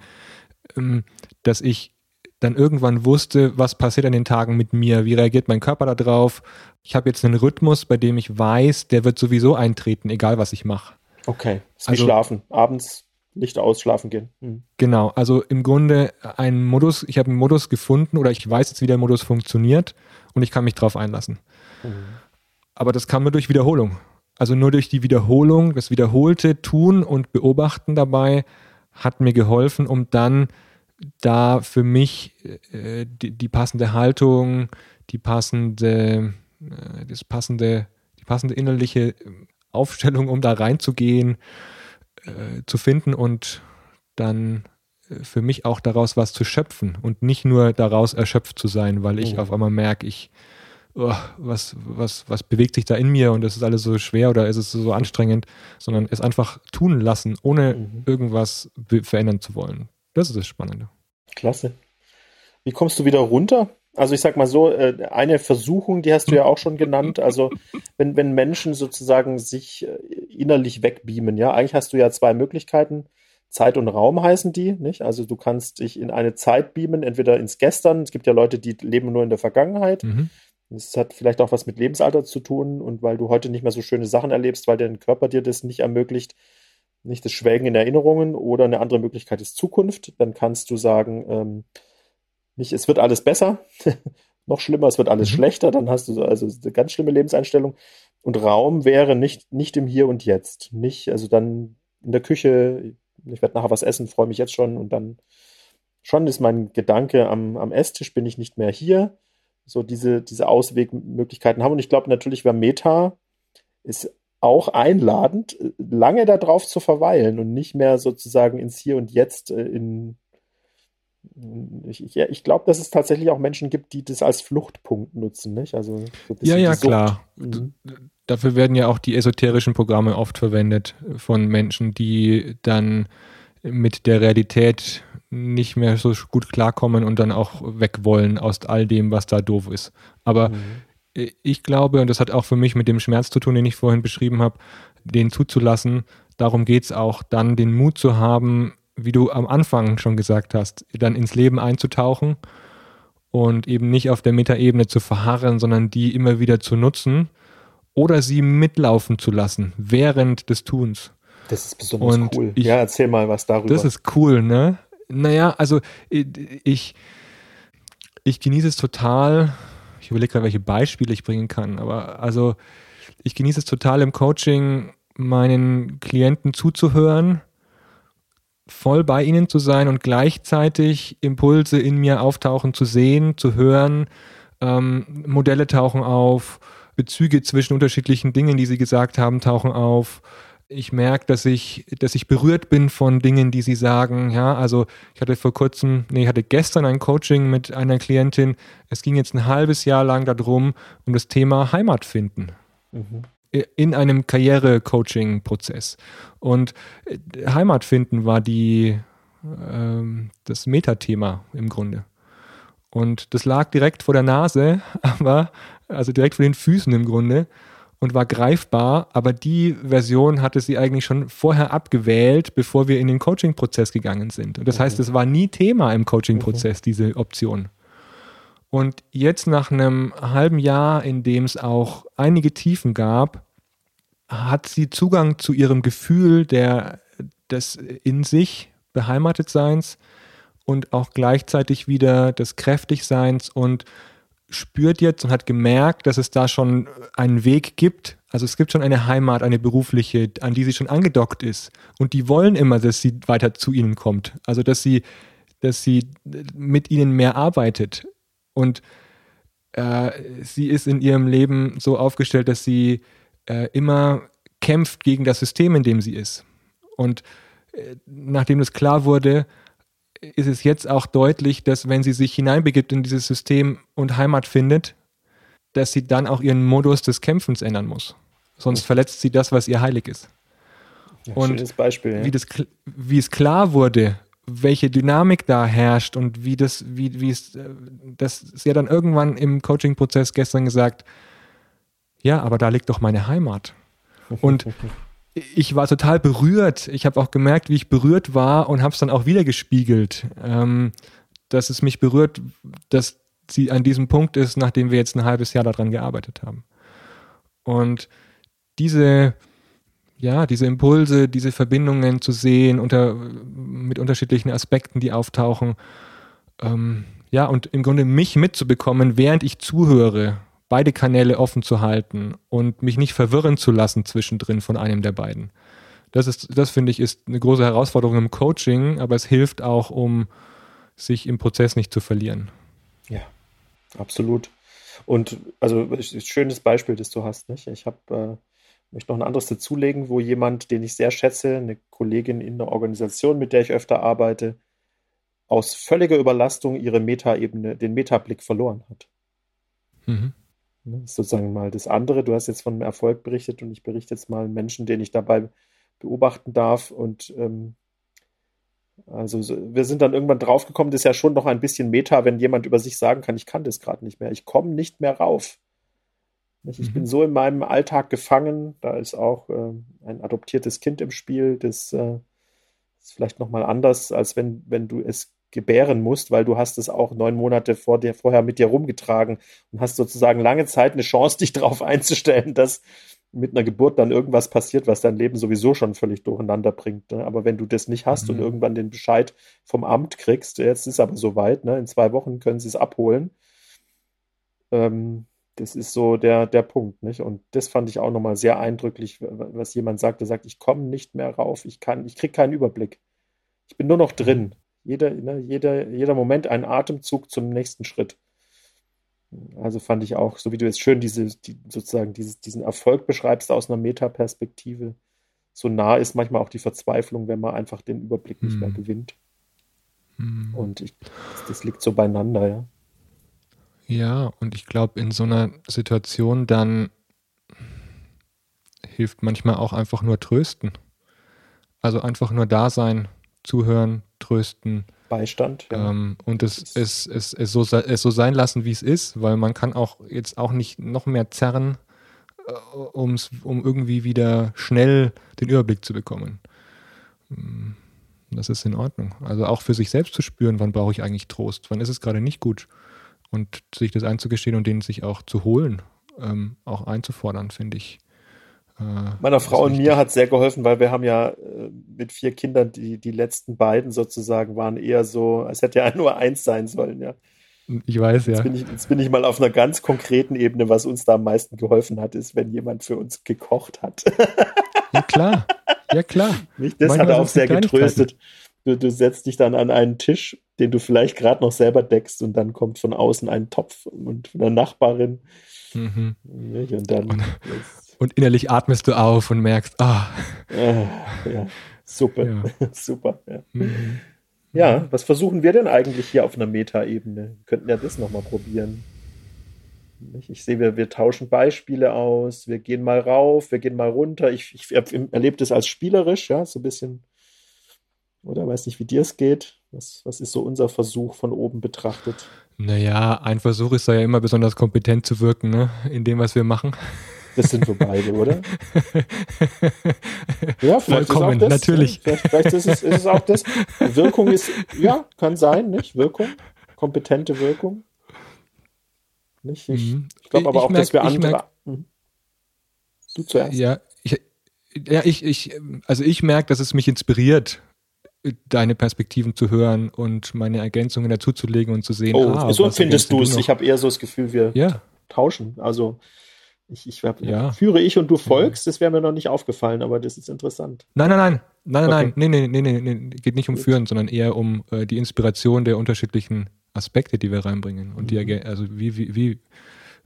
ähm, dass ich dann irgendwann wusste, was passiert an den Tagen mit mir, wie reagiert mein Körper darauf. Ich habe jetzt einen Rhythmus, bei dem ich weiß, der wird sowieso eintreten, egal was ich mache. Okay, ist also, wie schlafen. Abends Licht aus, schlafen gehen. Mhm. Genau, also im Grunde ein Modus, ich habe einen Modus gefunden oder ich weiß jetzt, wie der Modus funktioniert und ich kann mich drauf einlassen. Mhm. Aber das kam nur durch Wiederholung. Also nur durch die Wiederholung, das wiederholte Tun und Beobachten dabei hat mir geholfen, um dann da für mich äh, die, die, passende Haltung, die passende, äh, das passende, die passende innerliche Aufstellung, um da reinzugehen, äh, zu finden und dann für mich auch daraus was zu schöpfen und nicht nur daraus erschöpft zu sein, weil ich oh. auf einmal merke, ich, oh, was, was, was bewegt sich da in mir und es ist alles so schwer oder ist es so anstrengend, sondern es einfach tun lassen, ohne mhm. irgendwas verändern zu wollen. Das ist das Spannende. Klasse. Wie kommst du wieder runter? Also ich sag mal so, äh, eine Versuchung, die hast du ja auch schon genannt. Also wenn, wenn Menschen sozusagen sich äh, innerlich wegbeamen, ja, eigentlich hast du ja zwei Möglichkeiten. Zeit und Raum heißen die, nicht? Also du kannst dich in eine Zeit beamen, entweder ins Gestern. Es gibt ja Leute, die leben nur in der Vergangenheit. Mhm. Das hat vielleicht auch was mit Lebensalter zu tun und weil du heute nicht mehr so schöne Sachen erlebst, weil dein Körper dir das nicht ermöglicht, nicht das Schwelgen in Erinnerungen oder eine andere Möglichkeit ist Zukunft, dann kannst du sagen, ähm, nicht, es wird alles besser, noch schlimmer, es wird alles mhm. schlechter, dann hast du also eine ganz schlimme Lebenseinstellung. Und Raum wäre nicht, nicht im Hier und Jetzt. Nicht, also dann in der Küche, ich werde nachher was essen, freue mich jetzt schon und dann schon ist mein Gedanke am, am Esstisch, bin ich nicht mehr hier. So diese, diese Auswegmöglichkeiten haben. Und ich glaube natürlich, wer Meta ist auch einladend, lange darauf zu verweilen und nicht mehr sozusagen ins Hier und Jetzt äh, in ich, ich, ich glaube, dass es tatsächlich auch Menschen gibt, die das als Fluchtpunkt nutzen, nicht? Also so ja, ja, klar. Mhm. Dafür werden ja auch die esoterischen Programme oft verwendet von Menschen, die dann mit der Realität nicht mehr so gut klarkommen und dann auch weg wollen aus all dem, was da doof ist. Aber mhm ich glaube, und das hat auch für mich mit dem Schmerz zu tun, den ich vorhin beschrieben habe, den zuzulassen. Darum geht es auch, dann den Mut zu haben, wie du am Anfang schon gesagt hast, dann ins Leben einzutauchen und eben nicht auf der Metaebene zu verharren, sondern die immer wieder zu nutzen oder sie mitlaufen zu lassen während des Tuns. Das ist besonders und cool. Ich, ja, erzähl mal was darüber. Das ist cool, ne? Naja, also ich, ich genieße es total, ich überlege gerade, welche Beispiele ich bringen kann, aber also ich genieße es total im Coaching, meinen Klienten zuzuhören, voll bei ihnen zu sein und gleichzeitig Impulse in mir auftauchen zu sehen, zu hören, ähm, Modelle tauchen auf, Bezüge zwischen unterschiedlichen Dingen, die sie gesagt haben, tauchen auf ich merke, dass ich, dass ich berührt bin von Dingen, die sie sagen. Ja, also ich hatte vor kurzem, nee, ich hatte gestern ein Coaching mit einer Klientin. Es ging jetzt ein halbes Jahr lang darum, um das Thema Heimat finden. Mhm. In einem Karriere-Coaching-Prozess. Und äh, Heimat finden war die, ähm, das Metathema im Grunde. Und das lag direkt vor der Nase, aber, also direkt vor den Füßen im Grunde und war greifbar, aber die Version hatte sie eigentlich schon vorher abgewählt, bevor wir in den Coaching-Prozess gegangen sind. Und das mhm. heißt, es war nie Thema im Coaching-Prozess, mhm. diese Option. Und jetzt nach einem halben Jahr, in dem es auch einige Tiefen gab, hat sie Zugang zu ihrem Gefühl der, des in sich Beheimatetseins und auch gleichzeitig wieder des Kräftigseins und spürt jetzt und hat gemerkt, dass es da schon einen Weg gibt. Also es gibt schon eine Heimat, eine berufliche, an die sie schon angedockt ist. Und die wollen immer, dass sie weiter zu ihnen kommt. Also dass sie, dass sie mit ihnen mehr arbeitet. Und äh, sie ist in ihrem Leben so aufgestellt, dass sie äh, immer kämpft gegen das System, in dem sie ist. Und äh, nachdem es klar wurde, ist es jetzt auch deutlich, dass wenn sie sich hineinbegibt in dieses System und Heimat findet, dass sie dann auch ihren Modus des Kämpfens ändern muss. Sonst mhm. verletzt sie das, was ihr heilig ist. Ja, und Beispiel, ja. wie, das, wie es klar wurde, welche Dynamik da herrscht und wie das, wie, wie es, äh, das ist ja dann irgendwann im Coaching-Prozess gestern gesagt, ja, aber da liegt doch meine Heimat. Und ich war total berührt. Ich habe auch gemerkt, wie ich berührt war und habe es dann auch wieder gespiegelt. Ähm, dass es mich berührt, dass sie an diesem Punkt ist, nachdem wir jetzt ein halbes Jahr daran gearbeitet haben. Und diese, ja, diese Impulse, diese Verbindungen zu sehen unter, mit unterschiedlichen Aspekten, die auftauchen, ähm, ja, und im Grunde mich mitzubekommen, während ich zuhöre, beide Kanäle offen zu halten und mich nicht verwirren zu lassen zwischendrin von einem der beiden. Das ist, das finde ich, ist eine große Herausforderung im Coaching, aber es hilft auch, um sich im Prozess nicht zu verlieren. Ja, absolut. Und also ein schönes Beispiel, das du hast. Nicht? Ich habe äh, möchte noch ein anderes dazulegen, wo jemand, den ich sehr schätze, eine Kollegin in der Organisation, mit der ich öfter arbeite, aus völliger Überlastung ihre Metaebene, den Metablick verloren hat. Mhm. Ist sozusagen mal das andere. Du hast jetzt von Erfolg berichtet und ich berichte jetzt mal einen Menschen, den ich dabei beobachten darf. Und ähm, also wir sind dann irgendwann draufgekommen, das ist ja schon noch ein bisschen Meta, wenn jemand über sich sagen kann, ich kann das gerade nicht mehr, ich komme nicht mehr rauf. Ich mhm. bin so in meinem Alltag gefangen, da ist auch äh, ein adoptiertes Kind im Spiel, das äh, ist vielleicht nochmal anders, als wenn, wenn du es gebären musst, weil du hast es auch neun Monate vor dir, vorher mit dir rumgetragen und hast sozusagen lange Zeit eine Chance, dich darauf einzustellen, dass mit einer Geburt dann irgendwas passiert, was dein Leben sowieso schon völlig durcheinander bringt. Ne? Aber wenn du das nicht hast mhm. und irgendwann den Bescheid vom Amt kriegst, jetzt ist aber soweit, ne? in zwei Wochen können sie es abholen. Ähm, das ist so der, der Punkt, nicht? Und das fand ich auch nochmal sehr eindrücklich, was jemand sagte, sagt, ich komme nicht mehr rauf, ich kann, ich kriege keinen Überblick. Ich bin nur noch drin. Jeder, ne, jeder, jeder Moment ein Atemzug zum nächsten Schritt. Also fand ich auch, so wie du jetzt schön diese, die, sozusagen dieses, diesen Erfolg beschreibst aus einer Metaperspektive, so nah ist manchmal auch die Verzweiflung, wenn man einfach den Überblick nicht mehr hm. gewinnt. Hm. Und ich, das liegt so beieinander, ja. Ja, und ich glaube, in so einer Situation dann hilft manchmal auch einfach nur trösten. Also einfach nur da sein, zuhören, trösten, Beistand. Ja. Ähm, und es, es, es, es, so, es so sein lassen, wie es ist, weil man kann auch jetzt auch nicht noch mehr zerren, äh, um irgendwie wieder schnell den Überblick zu bekommen. Mm, das ist in Ordnung. Also auch für sich selbst zu spüren, wann brauche ich eigentlich Trost, wann ist es gerade nicht gut. Und sich das einzugestehen und den sich auch zu holen, ähm, auch einzufordern, finde ich Meiner Frau und mir hat sehr geholfen, weil wir haben ja äh, mit vier Kindern, die, die letzten beiden sozusagen waren eher so, als hätte ja nur eins sein sollen, ja. Ich weiß, jetzt ja. Bin ich, jetzt bin ich mal auf einer ganz konkreten Ebene, was uns da am meisten geholfen hat, ist, wenn jemand für uns gekocht hat. Ja, klar. Ja, klar. Mich, das Manchmal hat auch sehr getröstet. Du, du setzt dich dann an einen Tisch, den du vielleicht gerade noch selber deckst und dann kommt von außen ein Topf und von der Nachbarin. Mhm. Und dann. Und, und innerlich atmest du auf und merkst, ah. ah ja, super, ja. super. Ja. Mhm. ja, was versuchen wir denn eigentlich hier auf einer Meta-Ebene? Wir könnten ja das nochmal probieren. Ich sehe, wir, wir tauschen Beispiele aus, wir gehen mal rauf, wir gehen mal runter. Ich, ich erlebe das als spielerisch, ja, so ein bisschen. Oder weiß nicht, wie dir es geht. Was, was ist so unser Versuch von oben betrachtet? Naja, ein Versuch ist da ja immer besonders kompetent zu wirken, ne? in dem, was wir machen. Das sind wir beide, oder? ja, vielleicht Vollkommen, ist auch das, natürlich. Vielleicht, vielleicht ist, es, ist es auch das. Wirkung ist, ja, kann sein, nicht? Wirkung, kompetente Wirkung. Nicht? Ich, mhm. ich glaube aber ich auch, merk, dass wir andere. Merk, mhm. Du zuerst. Ja, ich, ja, ich, ich, also ich merke, dass es mich inspiriert, deine Perspektiven zu hören und meine Ergänzungen dazuzulegen und zu sehen. Oh, ah, so findest du es. Ich habe eher so das Gefühl, wir ja. tauschen. Also ich, ich hab, ja. führe ich und du folgst, das wäre mir noch nicht aufgefallen, aber das ist interessant. Nein, nein, nein. Nein, okay. nein, nee, nee, nee, nee, geht nicht um Führen, sondern eher um äh, die Inspiration der unterschiedlichen Aspekte, die wir reinbringen. Und mhm. die, also wie, wie, wie,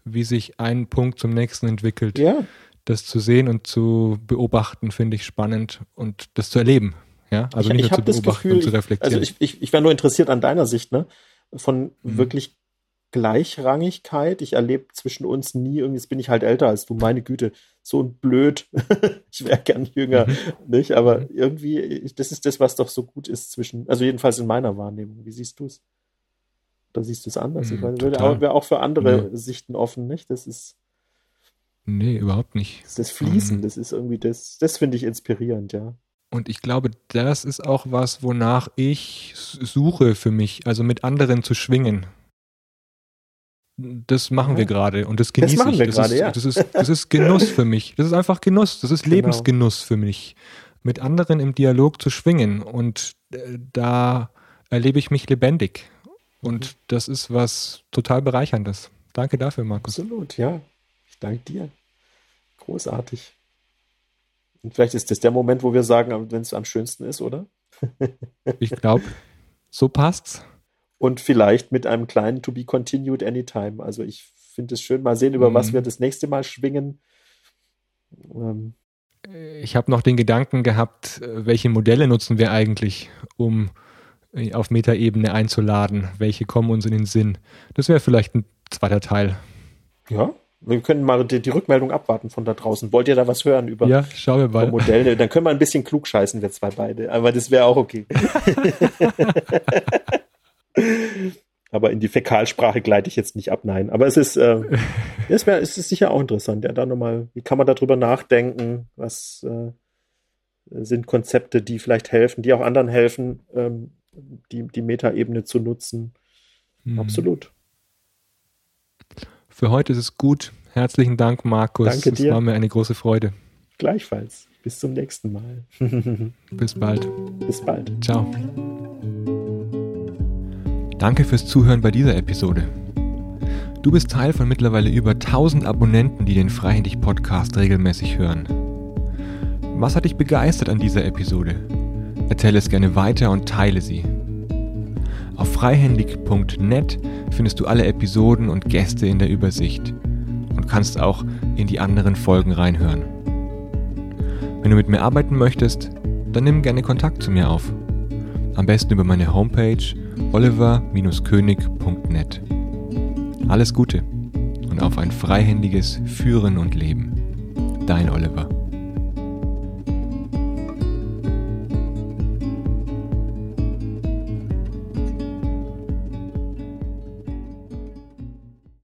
wie sich ein Punkt zum nächsten entwickelt. Ja. Das zu sehen und zu beobachten, finde ich spannend und das zu erleben. Ja, also ich, nicht nur zu beobachten Gefühl, und zu reflektieren. Also ich, ich, ich wäre nur interessiert an deiner Sicht, ne? Von mhm. wirklich Gleichrangigkeit. Ich erlebe zwischen uns nie irgendwie, jetzt bin ich halt älter als du, meine Güte, so ein blöd. ich wäre gern jünger, mhm. nicht? Aber mhm. irgendwie, das ist das, was doch so gut ist zwischen, also jedenfalls in meiner Wahrnehmung. Wie siehst du es? Oder siehst du es anders? Mhm, ich meine, wäre auch für andere nee. Sichten offen, nicht? Das ist. Nee, überhaupt nicht. Das, Fließen, mhm. das ist irgendwie das, das finde ich inspirierend, ja. Und ich glaube, das ist auch was, wonach ich suche für mich, also mit anderen zu schwingen. Das machen wir gerade und das genieße das machen ich. Wir das, grade, ist, ja. das, ist, das ist Genuss für mich. Das ist einfach Genuss. Das ist Genau. Lebensgenuss für mich. Mit anderen im Dialog zu schwingen. Und äh, da erlebe ich mich lebendig. Und Mhm. das ist was total Bereicherndes. Danke dafür, Markus. Absolut, ja. Ich danke dir. Großartig. Und vielleicht ist das der Moment, wo wir sagen, wenn es am schönsten ist, oder? Ich glaube, so passt's. Und vielleicht mit einem kleinen To be continued anytime. Also ich finde es schön, mal sehen, über Mhm. was wir das nächste Mal schwingen. Ähm, Ich habe noch den Gedanken gehabt, äh, welche Modelle nutzen wir eigentlich, um äh, auf Metaebene einzuladen? Welche kommen uns in den Sinn? Das wäre vielleicht ein zweiter Teil. ja, wir können mal die, die Rückmeldung abwarten von da draußen. Wollt ihr da was hören über, Ja, schauen wir über mal. Modelle? Dann können wir ein bisschen klug scheißen, wir zwei beide. Aber das wäre auch okay. Aber in die Fäkalsprache gleite ich jetzt nicht ab, nein. Aber es ist, äh, es, wär, es ist sicher auch interessant, ja, da nochmal, wie kann man darüber nachdenken? Was äh, sind Konzepte, die vielleicht helfen, die auch anderen helfen, ähm, die, die Metaebene zu nutzen? Hm. Absolut. Für heute ist es gut. Herzlichen Dank, Markus. Danke Es dir. war mir eine große Freude. Gleichfalls. Bis zum nächsten Mal. Bis bald. Bis bald. Ciao. Danke fürs Zuhören bei dieser Episode. Du bist Teil von mittlerweile über 1000 Abonnenten, die den Freihändig Podcast regelmäßig hören. Was hat dich begeistert an dieser Episode? Erzähle es gerne weiter und teile sie. Auf freihändig.net findest du alle Episoden und Gäste in der Übersicht und kannst auch in die anderen Folgen reinhören. Wenn du mit mir arbeiten möchtest, dann nimm gerne Kontakt zu mir auf. Am besten über meine Homepage oliver-könig.net. Alles Gute und auf ein freihändiges Führen und Leben. Dein Oliver.